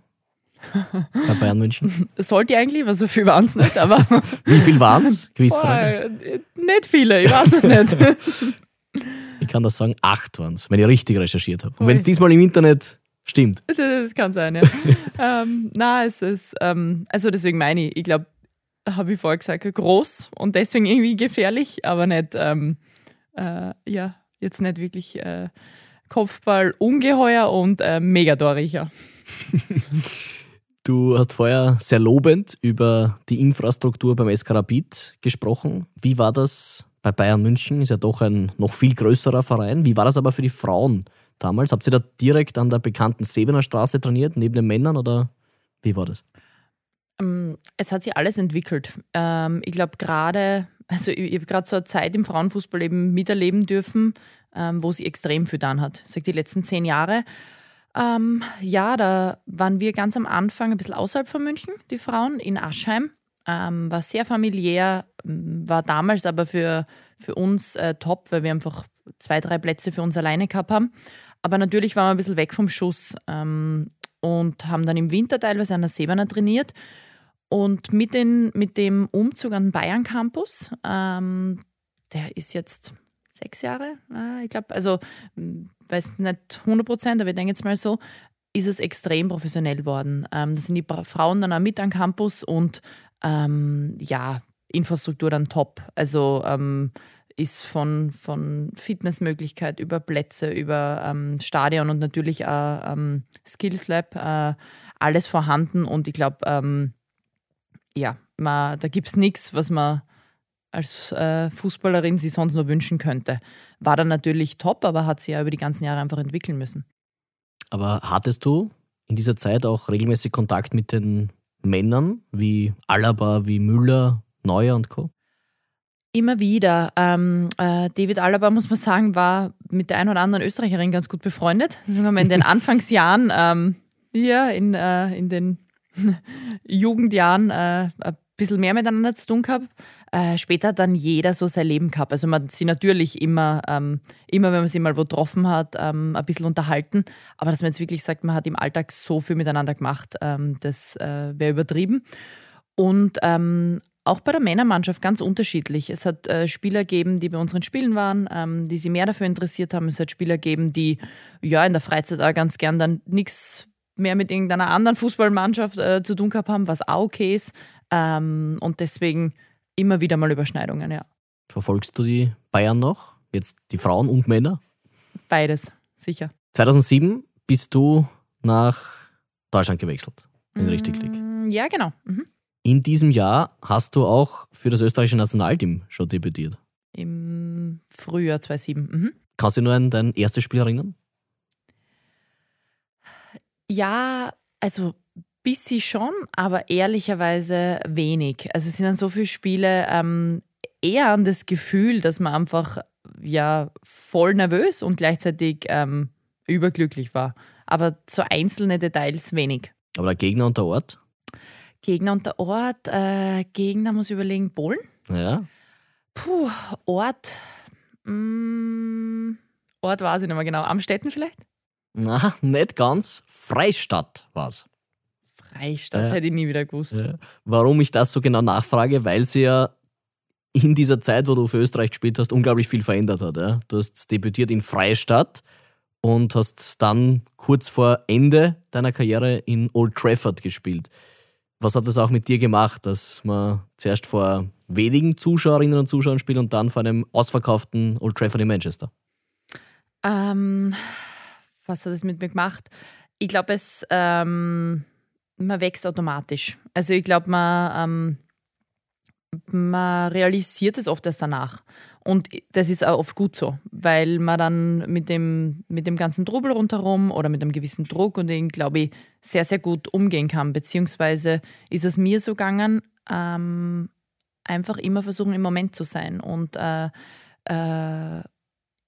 Speaker 1: bei Bayern München?
Speaker 3: Sollte eigentlich, weil so viel waren es nicht, aber.
Speaker 1: Wie viel waren es? Nicht
Speaker 3: viele, ich weiß es nicht.
Speaker 1: ich kann das sagen, acht waren es, wenn ich richtig recherchiert habe. Und wenn es diesmal im Internet stimmt.
Speaker 3: Das kann sein, ja. ähm, na, es ist, ähm, also deswegen meine ich, ich glaube, habe ich vorher gesagt, groß und deswegen irgendwie gefährlich, aber nicht, ähm, äh, ja, jetzt nicht wirklich äh, Kopfball ungeheuer und äh, mega torricher.
Speaker 1: Du hast vorher sehr lobend über die Infrastruktur beim SK Rapid gesprochen. Wie war das bei Bayern München? Ist ja doch ein noch viel größerer Verein. Wie war das aber für die Frauen damals? Habt ihr da direkt an der bekannten Sebener Straße trainiert, neben den Männern oder wie war das?
Speaker 3: Ähm, es hat sich alles entwickelt. Ähm, ich glaube gerade, also ich habe gerade so eine Zeit im Frauenfußball eben miterleben dürfen, ähm, wo sie extrem viel getan hat. Sage die letzten zehn Jahre. Ähm, ja, da waren wir ganz am Anfang ein bisschen außerhalb von München, die Frauen, in Aschheim. Ähm, war sehr familiär, war damals aber für, für uns äh, top, weil wir einfach zwei, drei Plätze für uns alleine gehabt haben. Aber natürlich waren wir ein bisschen weg vom Schuss ähm, und haben dann im Winter teilweise an der Seebanner trainiert. Und mit, den, mit dem Umzug an den Bayern Campus, ähm, der ist jetzt sechs Jahre, äh, ich glaube, also weiß nicht 100 Prozent, aber ich denke jetzt mal so, ist es extrem professionell worden. Ähm, da sind die Frauen dann auch mit am Campus und ähm, ja, Infrastruktur dann top. Also ähm, ist von, von Fitnessmöglichkeit über Plätze, über ähm, Stadion und natürlich auch ähm, Skills Lab, äh, alles vorhanden und ich glaube, ähm, ja, man, da gibt es nichts, was man als äh, Fußballerin sie sonst nur wünschen könnte. War dann natürlich top, aber hat sie ja über die ganzen Jahre einfach entwickeln müssen.
Speaker 1: Aber hattest du in dieser Zeit auch regelmäßig Kontakt mit den Männern wie Alaba, wie Müller, Neuer und Co.?
Speaker 3: Immer wieder. Ähm, äh, David Alaba, muss man sagen, war mit der einen oder anderen Österreicherin ganz gut befreundet. Deswegen haben wir in den Anfangsjahren, ähm, ja, in, äh, in den Jugendjahren äh, ein bisschen mehr miteinander zu tun gehabt äh, später hat dann jeder so sein Leben gehabt. Also man sie natürlich immer, ähm, immer wenn man sie mal wo getroffen hat, ähm, ein bisschen unterhalten. Aber dass man jetzt wirklich sagt, man hat im Alltag so viel miteinander gemacht, ähm, das äh, wäre übertrieben. Und ähm, auch bei der Männermannschaft ganz unterschiedlich. Es hat äh, Spieler gegeben, die bei unseren Spielen waren, ähm, die sich mehr dafür interessiert haben. Es hat Spieler gegeben, die ja in der Freizeit auch ganz gern dann nichts mehr mit irgendeiner anderen Fußballmannschaft äh, zu tun gehabt haben, was auch okay ist. Ähm, und deswegen immer wieder mal Überschneidungen, ja.
Speaker 1: Verfolgst du die Bayern noch? Jetzt die Frauen und Männer?
Speaker 3: Beides, sicher.
Speaker 1: 2007 bist du nach Deutschland gewechselt, in die Richtig League.
Speaker 3: Mm, Ja, genau. Mhm.
Speaker 1: In diesem Jahr hast du auch für das österreichische Nationalteam schon debütiert.
Speaker 3: Im Frühjahr 2007. Mhm.
Speaker 1: Kannst du dich nur an dein erstes Spiel erinnern?
Speaker 3: Ja, also bisschen schon, aber ehrlicherweise wenig. Also es sind dann so viele Spiele ähm, eher an das Gefühl, dass man einfach ja voll nervös und gleichzeitig ähm, überglücklich war. Aber so einzelne Details wenig.
Speaker 1: Aber der Gegner und der Ort?
Speaker 3: Gegner und der Ort, äh, Gegner muss ich überlegen, Polen?
Speaker 1: Ja.
Speaker 3: Puh, Ort. Mm, Ort weiß ich nicht mehr genau. Amstetten vielleicht?
Speaker 1: Na, nicht ganz. Freistadt war's.
Speaker 3: Freistadt
Speaker 1: Ja.
Speaker 3: hätte ich nie wieder gewusst.
Speaker 1: Ja. Warum ich das so genau nachfrage, weil sie ja in dieser Zeit, wo du für Österreich gespielt hast, unglaublich viel verändert hat. Ja? Du hast debütiert in Freistadt und hast dann kurz vor Ende deiner Karriere in Old Trafford gespielt. Was hat das auch mit dir gemacht, dass man zuerst vor wenigen Zuschauerinnen und Zuschauern spielt und dann vor einem ausverkauften Old Trafford in Manchester?
Speaker 3: Ähm, was hat das mit mir gemacht? Ich glaube, es ähm, man wächst automatisch. Also ich glaube, man, ähm, man realisiert es oft erst danach. Und das ist auch oft gut so, weil man dann mit dem, mit dem ganzen Trubel rundherum oder mit einem gewissen Druck und den, glaube ich, sehr, sehr gut umgehen kann. Beziehungsweise ist es mir so gegangen, ähm, einfach immer versuchen, im Moment zu sein und äh, äh,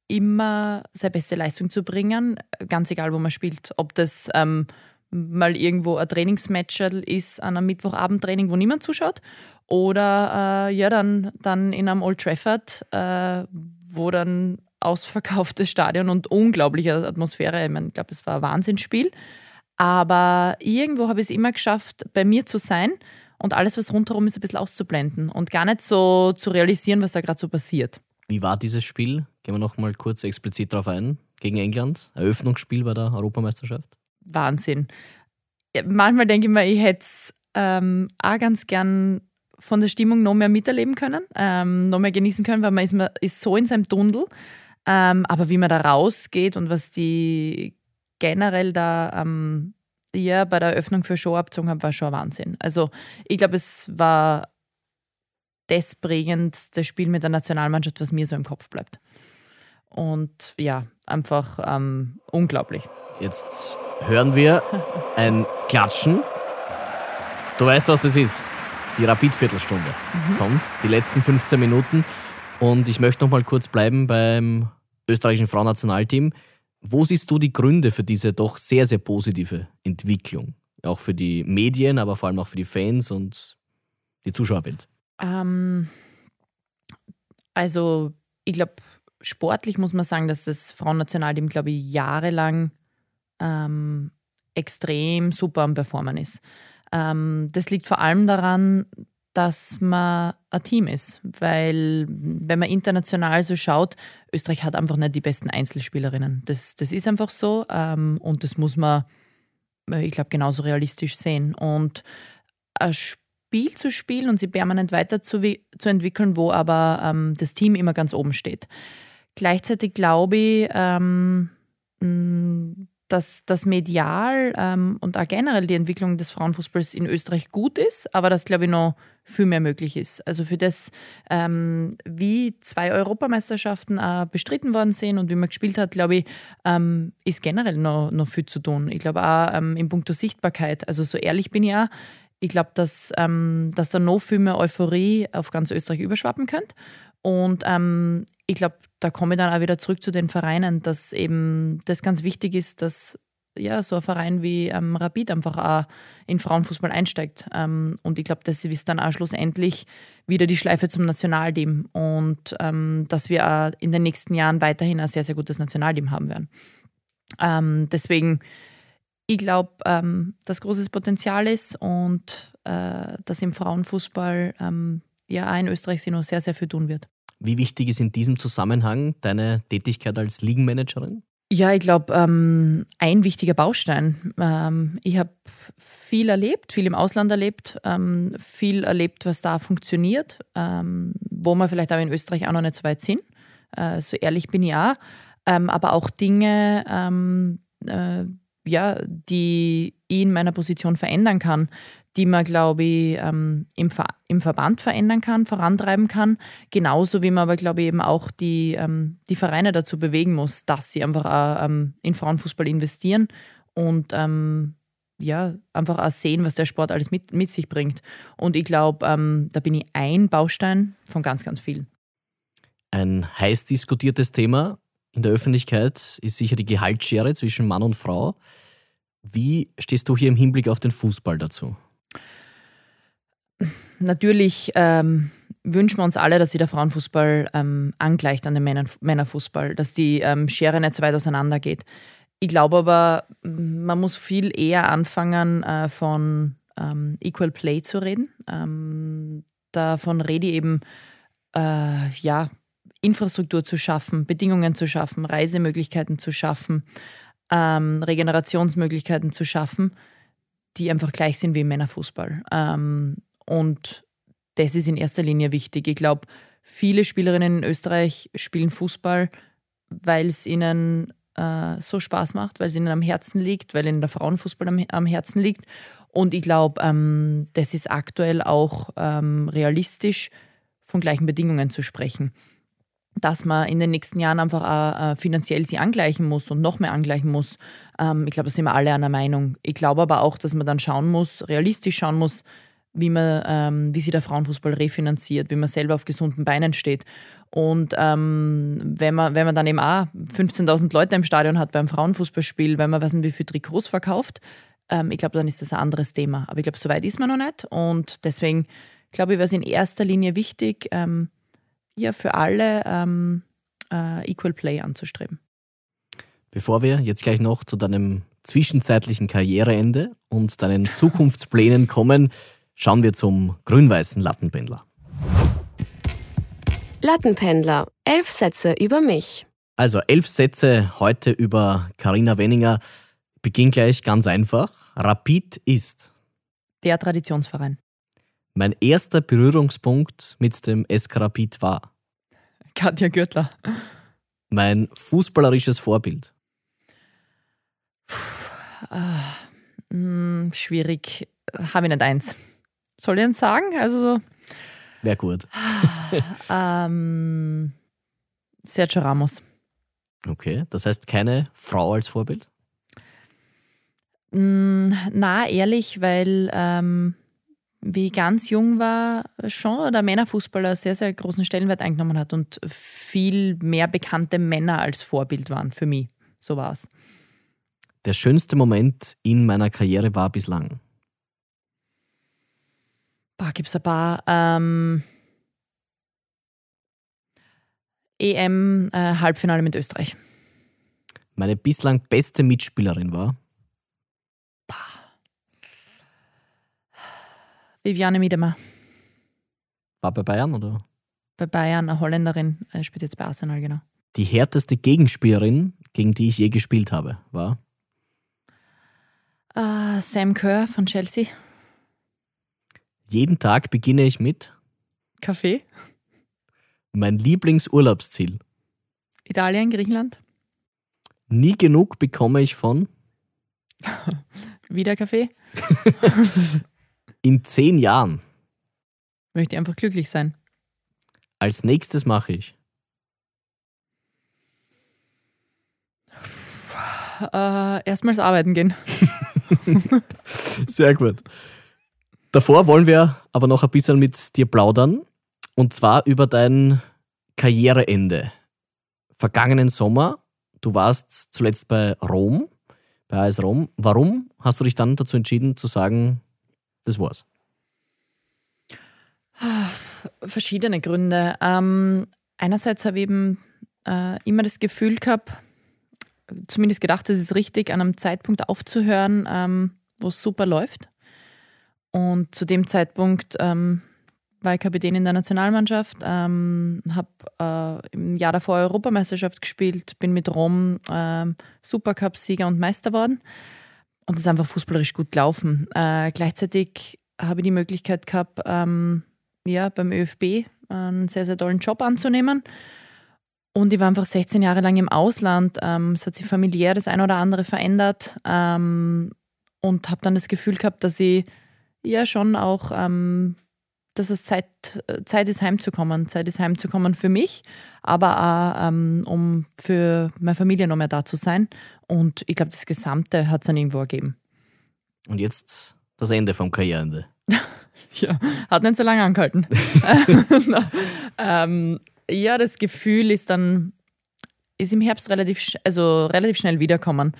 Speaker 3: immer seine beste Leistung zu bringen, ganz egal, wo man spielt. Ob das ähm, mal irgendwo ein Trainingsmatch ist an einem Mittwochabendtraining, wo niemand zuschaut, oder äh, ja, dann, dann in einem Old Trafford, äh, wo dann ausverkauftes Stadion und unglaubliche Atmosphäre. Ich, mein, ich glaube, es war ein Wahnsinnsspiel. Aber irgendwo habe ich es immer geschafft, bei mir zu sein und alles, was rundherum ist, ein bisschen auszublenden und gar nicht so zu realisieren, was da gerade so passiert.
Speaker 1: Wie war dieses Spiel? Gehen wir noch mal kurz explizit darauf ein. Gegen England, Eröffnungsspiel bei der Europameisterschaft.
Speaker 3: Wahnsinn. Manchmal denke ich mir, ich hätte es ähm, auch ganz gern von der Stimmung noch mehr miterleben können, ähm, noch mehr genießen können, weil man ist, man ist so in seinem Tunnel. Ähm, aber wie man da rausgeht und was die generell da ähm, ja, bei der Eröffnung für Show abgezogen haben, war schon Wahnsinn. Also ich glaube, es war das prägendste Spiel mit der Nationalmannschaft, was mir so im Kopf bleibt. Und ja, einfach ähm, unglaublich.
Speaker 1: Jetzt hören wir ein Klatschen. Du weißt, was das ist. Die Rapid-Viertelstunde kommt, die letzten 15 Minuten. Und ich möchte noch mal kurz bleiben beim österreichischen Frauennationalteam. Wo siehst du die Gründe für diese doch sehr, sehr positive Entwicklung? Auch für die Medien, aber vor allem auch für die Fans und die Zuschauerwelt.
Speaker 3: Ähm, also, ich glaube, sportlich muss man sagen, dass das Frauennationalteam, glaube ich, jahrelang ähm, extrem super am Performen ist. Ähm, das liegt vor allem daran, dass man ein Team ist, weil wenn man international so schaut, Österreich hat einfach nicht die besten Einzelspielerinnen. Das, das ist einfach so ähm, und das muss man, äh, ich glaube, genauso realistisch sehen. Und ein Spiel zu spielen und sie permanent weiter zu, zu entwickeln, wo aber ähm, das Team immer ganz oben steht. Gleichzeitig glaube ich, ähm, dass das medial ähm, und auch generell die Entwicklung des Frauenfußballs in Österreich gut ist, aber dass, glaube ich, noch viel mehr möglich ist. Also für das, ähm, wie zwei Europameisterschaften auch bestritten worden sind und wie man gespielt hat, glaube ich, ähm, ist generell noch, noch viel zu tun. Ich glaube auch ähm, in puncto Sichtbarkeit, also so ehrlich bin ich auch, ich glaube, dass, ähm, dass da noch viel mehr Euphorie auf ganz Österreich überschwappen könnte. Und ähm, ich glaube, da komme ich dann auch wieder zurück zu den Vereinen, dass eben das ganz wichtig ist, dass ja, so ein Verein wie ähm, Rapid einfach auch in Frauenfußball einsteigt. Ähm, und ich glaube, das ist dann auch schlussendlich wieder die Schleife zum Nationalteam und ähm, dass wir auch in den nächsten Jahren weiterhin ein sehr, sehr gutes Nationalteam haben werden. Ähm, deswegen, ich glaube, ähm, dass großes Potenzial ist und äh, dass im Frauenfußball ähm, ja auch in Österreich sich noch sehr, sehr viel tun wird.
Speaker 1: Wie wichtig ist in diesem Zusammenhang deine Tätigkeit als Ligenmanagerin?
Speaker 3: Ja, ich glaube, ähm, ein wichtiger Baustein. Ähm, ich habe viel erlebt, viel im Ausland erlebt, ähm, viel erlebt, was da funktioniert, ähm, wo wir vielleicht auch in Österreich auch noch nicht so weit sind. Äh, so ehrlich bin ich auch. Ähm, aber auch Dinge, ähm, äh, ja, die ich in meiner Position verändern kann, die man, glaube ich, ähm, im, Ver im Verband verändern kann, vorantreiben kann. Genauso wie man aber, glaube ich, eben auch die, ähm, die Vereine dazu bewegen muss, dass sie einfach auch, ähm, in Frauenfußball investieren und ähm, ja, einfach auch sehen, was der Sport alles mit, mit sich bringt. Und ich glaube, ähm, da bin ich ein Baustein von ganz, ganz vielen.
Speaker 1: Ein heiß diskutiertes Thema in der Öffentlichkeit ist sicher die Gehaltsschere zwischen Mann und Frau. Wie stehst du hier im Hinblick auf den Fußball dazu?
Speaker 3: Natürlich ähm, wünschen wir uns alle, dass sich der Frauenfußball ähm, angleicht an den Männern, Männerfußball, dass die ähm, Schere nicht so weit auseinander geht. Ich glaube aber, man muss viel eher anfangen, äh, von ähm, Equal Play zu reden. Ähm, davon rede ich eben, äh, ja, Infrastruktur zu schaffen, Bedingungen zu schaffen, Reisemöglichkeiten zu schaffen, ähm, Regenerationsmöglichkeiten zu schaffen, die einfach gleich sind wie im Männerfußball. Ähm, und das ist in erster Linie wichtig. Ich glaube, viele Spielerinnen in Österreich spielen Fußball, weil es ihnen äh, so Spaß macht, weil es ihnen am Herzen liegt, weil ihnen der Frauenfußball am, am Herzen liegt. Und ich glaube, ähm, das ist aktuell auch ähm, realistisch, von gleichen Bedingungen zu sprechen. Dass man in den nächsten Jahren einfach auch, äh, finanziell sie angleichen muss und noch mehr angleichen muss. Ähm, ich glaube, da sind wir alle einer Meinung. Ich glaube aber auch, dass man dann schauen muss, realistisch schauen muss, wie, man, ähm, wie sich der Frauenfußball refinanziert, wie man selber auf gesunden Beinen steht. Und ähm, wenn, man, wenn man dann eben auch 15.000 Leute im Stadion hat beim Frauenfußballspiel, wenn man weiß nicht, wie viele Trikots verkauft, ähm, ich glaube, dann ist das ein anderes Thema. Aber ich glaube, so weit ist man noch nicht. Und deswegen glaube ich, wäre es in erster Linie wichtig, ähm, ja, für alle ähm, äh, Equal Play anzustreben.
Speaker 1: Bevor wir jetzt gleich noch zu deinem zwischenzeitlichen Karriereende und deinen Zukunftsplänen kommen, Schauen wir zum grün-weißen Lattenpendler.
Speaker 2: Lattenpendler, elf Sätze über mich.
Speaker 1: Also elf Sätze heute über Karina Wenninger. Beginn gleich ganz einfach. Rapid ist.
Speaker 3: Der Traditionsverein.
Speaker 1: Mein erster Berührungspunkt mit dem SK Rapid war.
Speaker 3: Katja Gürtler.
Speaker 1: Mein fußballerisches Vorbild.
Speaker 3: Puh, äh, mh, schwierig. Habe ich nicht eins. Soll ich ihn sagen? Also so.
Speaker 1: Wäre gut.
Speaker 3: ähm, Sergio Ramos.
Speaker 1: Okay, das heißt keine Frau als Vorbild?
Speaker 3: Mm, na, ehrlich, weil ähm, wie ich ganz jung war, schon der Männerfußball einen sehr, sehr großen Stellenwert eingenommen hat und viel mehr bekannte Männer als Vorbild waren für mich. So war es.
Speaker 1: Der schönste Moment in meiner Karriere war bislang.
Speaker 3: Boah, gibt es ein paar. Ähm, EM-Halbfinale äh, mit Österreich.
Speaker 1: Meine bislang beste Mitspielerin war?
Speaker 3: Viviane Miedemer.
Speaker 1: War bei Bayern oder?
Speaker 3: Bei Bayern, eine Holländerin, äh, spielt jetzt bei Arsenal, genau.
Speaker 1: Die härteste Gegenspielerin, gegen die ich je gespielt habe, war?
Speaker 3: Uh, Sam Kerr von Chelsea.
Speaker 1: Jeden Tag beginne ich mit
Speaker 3: Kaffee.
Speaker 1: Mein Lieblingsurlaubsziel.
Speaker 3: Italien, Griechenland.
Speaker 1: Nie genug bekomme ich von
Speaker 3: Wieder Kaffee.
Speaker 1: In zehn Jahren.
Speaker 3: Möchte einfach glücklich sein.
Speaker 1: Als nächstes mache ich.
Speaker 3: Äh, erstmals arbeiten gehen.
Speaker 1: Sehr gut. Davor wollen wir aber noch ein bisschen mit dir plaudern. Und zwar über dein Karriereende. Vergangenen Sommer, du warst zuletzt bei Rom, bei AS Rom. Warum hast du dich dann dazu entschieden zu sagen, das war's?
Speaker 3: Verschiedene Gründe. Ähm, einerseits habe ich eben äh, immer das Gefühl gehabt, zumindest gedacht, es ist richtig, an einem Zeitpunkt aufzuhören, ähm, wo es super läuft. Und zu dem Zeitpunkt ähm, war ich Kapitän in der Nationalmannschaft, ähm, habe äh, im Jahr davor Europameisterschaft gespielt, bin mit Rom äh, Supercup-Sieger und Meister geworden. Und es ist einfach fußballerisch gut gelaufen. Äh, gleichzeitig habe ich die Möglichkeit gehabt, ähm, ja, beim ÖFB einen sehr, sehr tollen Job anzunehmen. Und ich war einfach 16 Jahre lang im Ausland. Ähm, es hat sich familiär das eine oder andere verändert ähm, und habe dann das Gefühl gehabt, dass ich ja schon auch, ähm, dass es Zeit, Zeit ist, heimzukommen. Zeit ist, heimzukommen für mich, aber auch, ähm, um für meine Familie noch mehr da zu sein. Und ich glaube, das Gesamte hat es dann irgendwo ergeben.
Speaker 1: Und jetzt das Ende vom Karriereende.
Speaker 3: ja, hat nicht so lange angehalten. ähm, ja, das Gefühl ist dann, ist im Herbst relativ, also relativ schnell wiederkommen.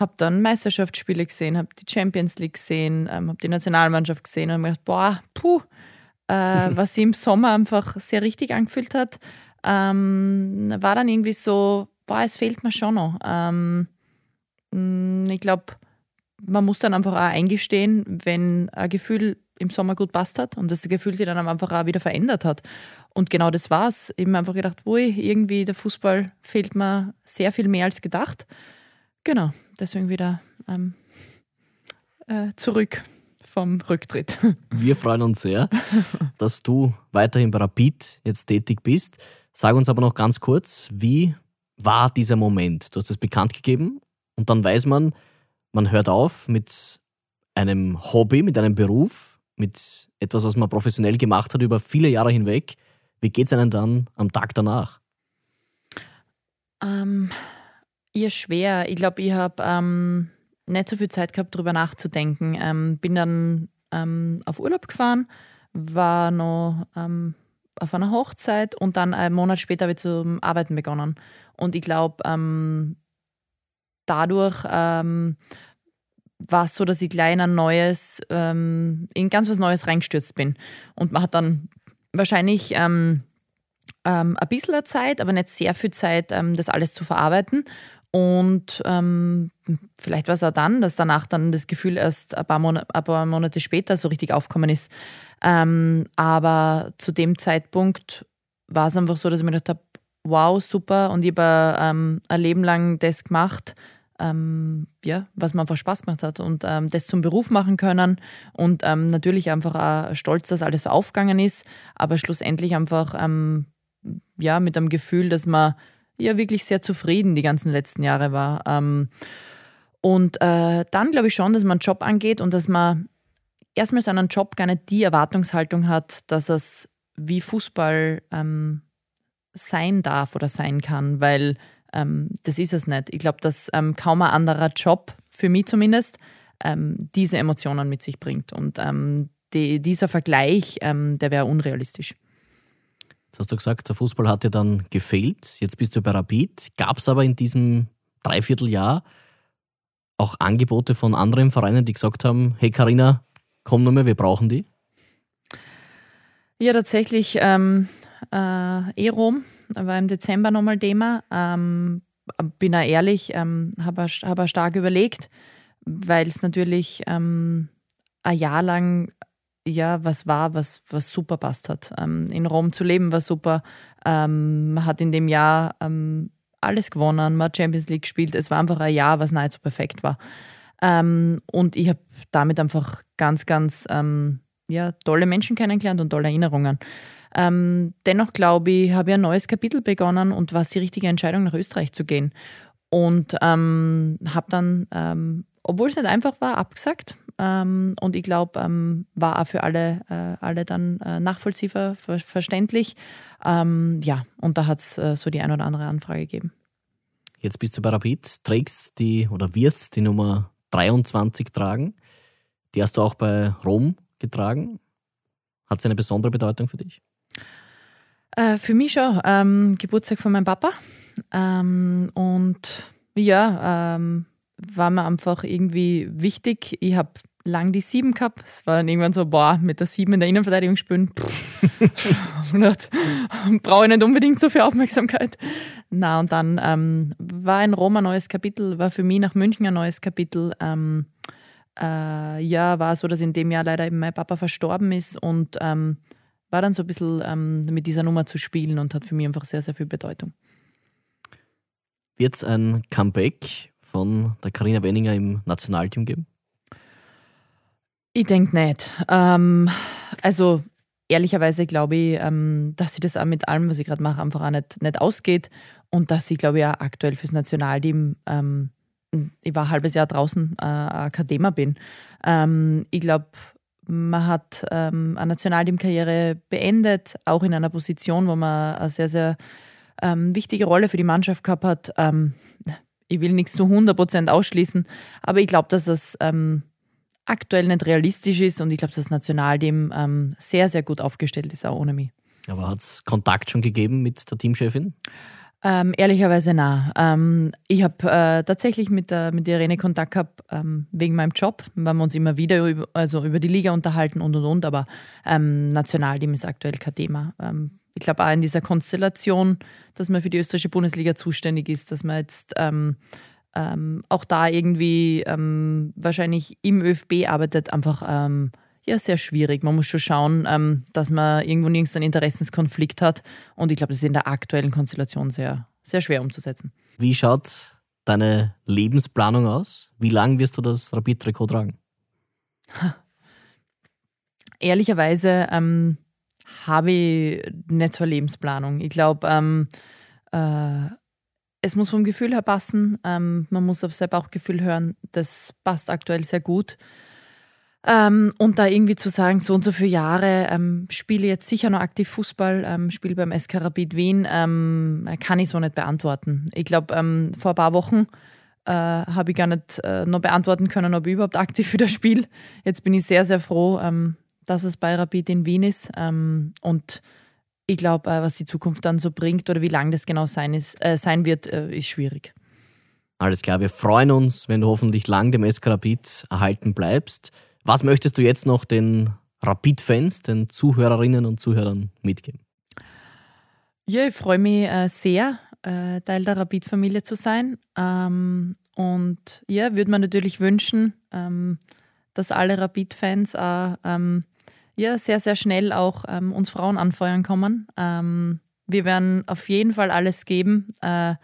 Speaker 3: Habe dann Meisterschaftsspiele gesehen, habe die Champions League gesehen, ähm, habe die Nationalmannschaft gesehen und habe mir gedacht, boah, puh, äh, was sie im Sommer einfach sehr richtig angefühlt hat, ähm, war dann irgendwie so, boah, es fehlt mir schon noch. Ähm, mm, ich glaube, man muss dann einfach auch eingestehen, wenn ein Gefühl im Sommer gut passt hat und das Gefühl sich dann einfach auch wieder verändert hat. Und genau das war's. Eben einfach gedacht, wo irgendwie der Fußball fehlt mir sehr viel mehr als gedacht. Genau, deswegen wieder ähm, äh, zurück vom Rücktritt.
Speaker 1: Wir freuen uns sehr, dass du weiterhin bei Rapid jetzt tätig bist. Sag uns aber noch ganz kurz, wie war dieser Moment? Du hast es bekannt gegeben und dann weiß man, man hört auf mit einem Hobby, mit einem Beruf, mit etwas, was man professionell gemacht hat über viele Jahre hinweg. Wie geht es einem dann am Tag danach?
Speaker 3: Ähm, ihr schwer. Ich glaube, ich habe ähm, nicht so viel Zeit gehabt, darüber nachzudenken. Ähm, bin dann ähm, auf Urlaub gefahren, war noch ähm, auf einer Hochzeit und dann einen Monat später habe ich zum Arbeiten begonnen. Und ich glaube, ähm, dadurch ähm, war es so, dass ich gleich in ein neues, in ganz was Neues reingestürzt bin. Und man hat dann wahrscheinlich ähm, ein bisschen Zeit, aber nicht sehr viel Zeit, ähm, das alles zu verarbeiten. Und ähm, vielleicht war es auch dann, dass danach dann das Gefühl erst ein paar, Monate, ein paar Monate später so richtig aufgekommen ist. Ähm, aber zu dem Zeitpunkt war es einfach so, dass ich mir gedacht habe, wow, super. Und ich habe ähm, ein Leben lang das gemacht, ähm, ja, was mir einfach Spaß gemacht hat und ähm, das zum Beruf machen können und ähm, natürlich einfach auch stolz, dass alles so aufgegangen ist, aber schlussendlich einfach ja, mit einem Gefühl, dass man ja wirklich sehr zufrieden die ganzen letzten Jahre war. Ähm, und äh, dann glaube ich schon, dass man einen Job angeht und dass man erstmals an einem Job gar nicht die Erwartungshaltung hat, dass es wie Fußball ähm, sein darf oder sein kann, weil ähm, das ist es nicht. Ich glaube, dass ähm, kaum ein anderer Job, für mich zumindest, ähm, diese Emotionen mit sich bringt. Und ähm, die, dieser Vergleich, der wäre unrealistisch.
Speaker 1: Jetzt hast du gesagt, der Fußball hat dir dann gefehlt. Jetzt bist du bei Rapid. Gab es aber in diesem Dreivierteljahr auch Angebote von anderen Vereinen, die gesagt haben: Hey Karina, komm nur mehr, wir brauchen die?
Speaker 3: Ja, tatsächlich. Ähm, äh, E-Rom war im Dezember nochmal Thema. Ähm, bin auch ehrlich, ähm, habe hab stark überlegt, weil es natürlich ähm, ein Jahr lang ja was war, was, was super passt hat. Ähm, in Rom zu leben war super. Ähm, man hat in dem Jahr ähm, alles gewonnen, man hat Champions League gespielt. Es war einfach ein Jahr, was nahezu perfekt war. Ähm, und ich habe damit einfach ganz, ganz ähm, ja, tolle Menschen kennengelernt und tolle Erinnerungen. Ähm, dennoch glaube ich, habe ich ein neues Kapitel begonnen und war es die richtige Entscheidung, nach Österreich zu gehen. Und ähm, habe dann, ähm, obwohl es nicht einfach war, abgesagt. Ähm, und ich glaube, ähm, war auch für alle, äh, alle dann äh, nachvollziehbar, ver verständlich. Ähm, ja, und da hat es äh, so die ein oder andere Anfrage gegeben.
Speaker 1: Jetzt bist du bei Rapid, trägst die oder wirst die Nummer 23 tragen. Die hast du auch bei Rom getragen. Hat sie eine besondere Bedeutung für dich?
Speaker 3: Äh, für mich schon. Ähm, Geburtstag von meinem Papa. Ähm, und ja, ähm, war mir einfach irgendwie wichtig. Ich habe lang die sieben gehabt. Es war dann irgendwann so, boah, mit der sieben in der Innenverteidigung spielen, brauche ich nicht unbedingt so viel Aufmerksamkeit. Na, und dann ähm, war in Rom ein neues Kapitel, war für mich nach München ein neues Kapitel. Ähm, äh, ja, war so, dass in dem Jahr leider eben mein Papa verstorben ist und ähm, war dann so ein bisschen ähm, mit dieser Nummer zu spielen und hat für mich einfach sehr, sehr viel Bedeutung.
Speaker 1: Wird es ein Comeback von der Karina Wenninger im Nationalteam geben?
Speaker 3: Ich denke nicht. Ähm, also ehrlicherweise glaube ich, ähm, dass sie das auch mit allem, was ich gerade mache, einfach auch nicht, nicht ausgeht und dass ich glaube ich auch aktuell fürs Nationalteam, ähm, ich war ein halbes Jahr draußen, äh, Akadema bin. Ähm, ich glaube, man hat ähm, eine Nationalteamkarriere beendet, auch in einer Position, wo man eine sehr, sehr ähm, wichtige Rolle für die Mannschaft gehabt hat. Ähm, ich will nichts zu 100% ausschließen, aber ich glaube, dass das ähm, aktuell nicht realistisch ist und ich glaube, dass das Nationalteam ähm, sehr, sehr gut aufgestellt ist, auch ohne mich.
Speaker 1: Aber hat es Kontakt schon gegeben mit der Teamchefin?
Speaker 3: Ähm, ehrlicherweise na. Ähm, ich habe äh, tatsächlich mit der, mit der Irene Kontakt gehabt ähm, wegen meinem Job, weil wir uns immer wieder über, also über die Liga unterhalten und und und, aber ähm, Nationalteam ist aktuell kein Thema. Ähm, ich glaube auch in dieser Konstellation, dass man für die österreichische Bundesliga zuständig ist, dass man jetzt ähm, auch da irgendwie wahrscheinlich im ÖFB arbeitet, einfach ja sehr schwierig. Man muss schon schauen, ähm, dass man irgendwo nirgends einen Interessenskonflikt hat. Und ich glaube, das ist in der aktuellen Konstellation sehr, sehr schwer umzusetzen.
Speaker 1: Wie schaut deine Lebensplanung aus? Wie lange wirst du das Rapid-Trikot tragen?
Speaker 3: Ehrlicherweise ähm, habe ich nicht eine Lebensplanung. Ich glaube, ähm, äh, es muss vom Gefühl her passen. Ähm, man muss auf sein Bauchgefühl hören. Das passt aktuell sehr gut. Ähm, und da irgendwie zu sagen, so und so viele Jahre ähm, spiele jetzt sicher noch aktiv Fußball, ähm, spiele beim SK Rapid Wien, ähm, kann ich so nicht beantworten. Ich glaube, ähm, vor ein paar Wochen äh, habe ich gar nicht äh, noch beantworten können, ob ich überhaupt aktiv wieder spiele. Jetzt bin ich sehr, sehr froh, ähm, dass es bei Rapid in Wien ist. und ich glaube, äh, was die Zukunft dann so bringt oder wie lang das genau sein, ist, äh, sein wird, äh, ist schwierig.
Speaker 1: Alles klar, wir freuen uns, wenn du hoffentlich lang dem SK Rapid erhalten bleibst. Was möchtest du jetzt noch den Rapid-Fans, den Zuhörerinnen und Zuhörern mitgeben?
Speaker 3: Ja, ich freue mich äh, sehr, äh, Teil der Rapid-Familie zu sein. Ähm, und ja, würde mir natürlich wünschen, ähm, dass alle Rapid-Fans äh, ähm, ja, sehr, sehr schnell auch ähm, uns Frauen anfeuern kommen. Ähm, wir werden auf jeden Fall alles geben, äh,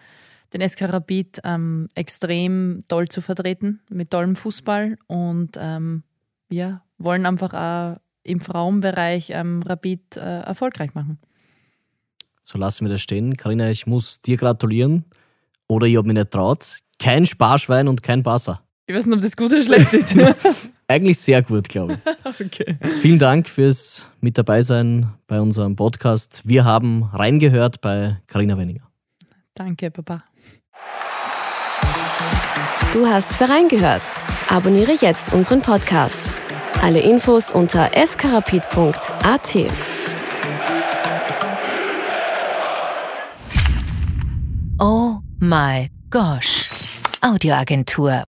Speaker 3: den SK Rapid ähm, extrem toll zu vertreten, mit tollem Fußball und ähm, ja, wollen einfach auch im Frauenbereich ähm, Rapid äh, erfolgreich machen.
Speaker 1: So lassen wir das stehen. Karina, ich muss dir gratulieren. Oder ich habe mich nicht traut. Kein Sparschwein und kein Basser.
Speaker 3: Ich weiß nicht, ob das gut oder schlecht ist.
Speaker 1: Eigentlich sehr gut, glaube ich. okay. Vielen Dank fürs Mit dabei sein bei unserem Podcast. Wir haben reingehört bei Karina Wenninger.
Speaker 3: Danke, Papa.
Speaker 2: Du hast für reingehört. Abonniere jetzt unseren Podcast. Alle Infos unter eskarapit.at.
Speaker 6: Oh my gosh. Audioagentur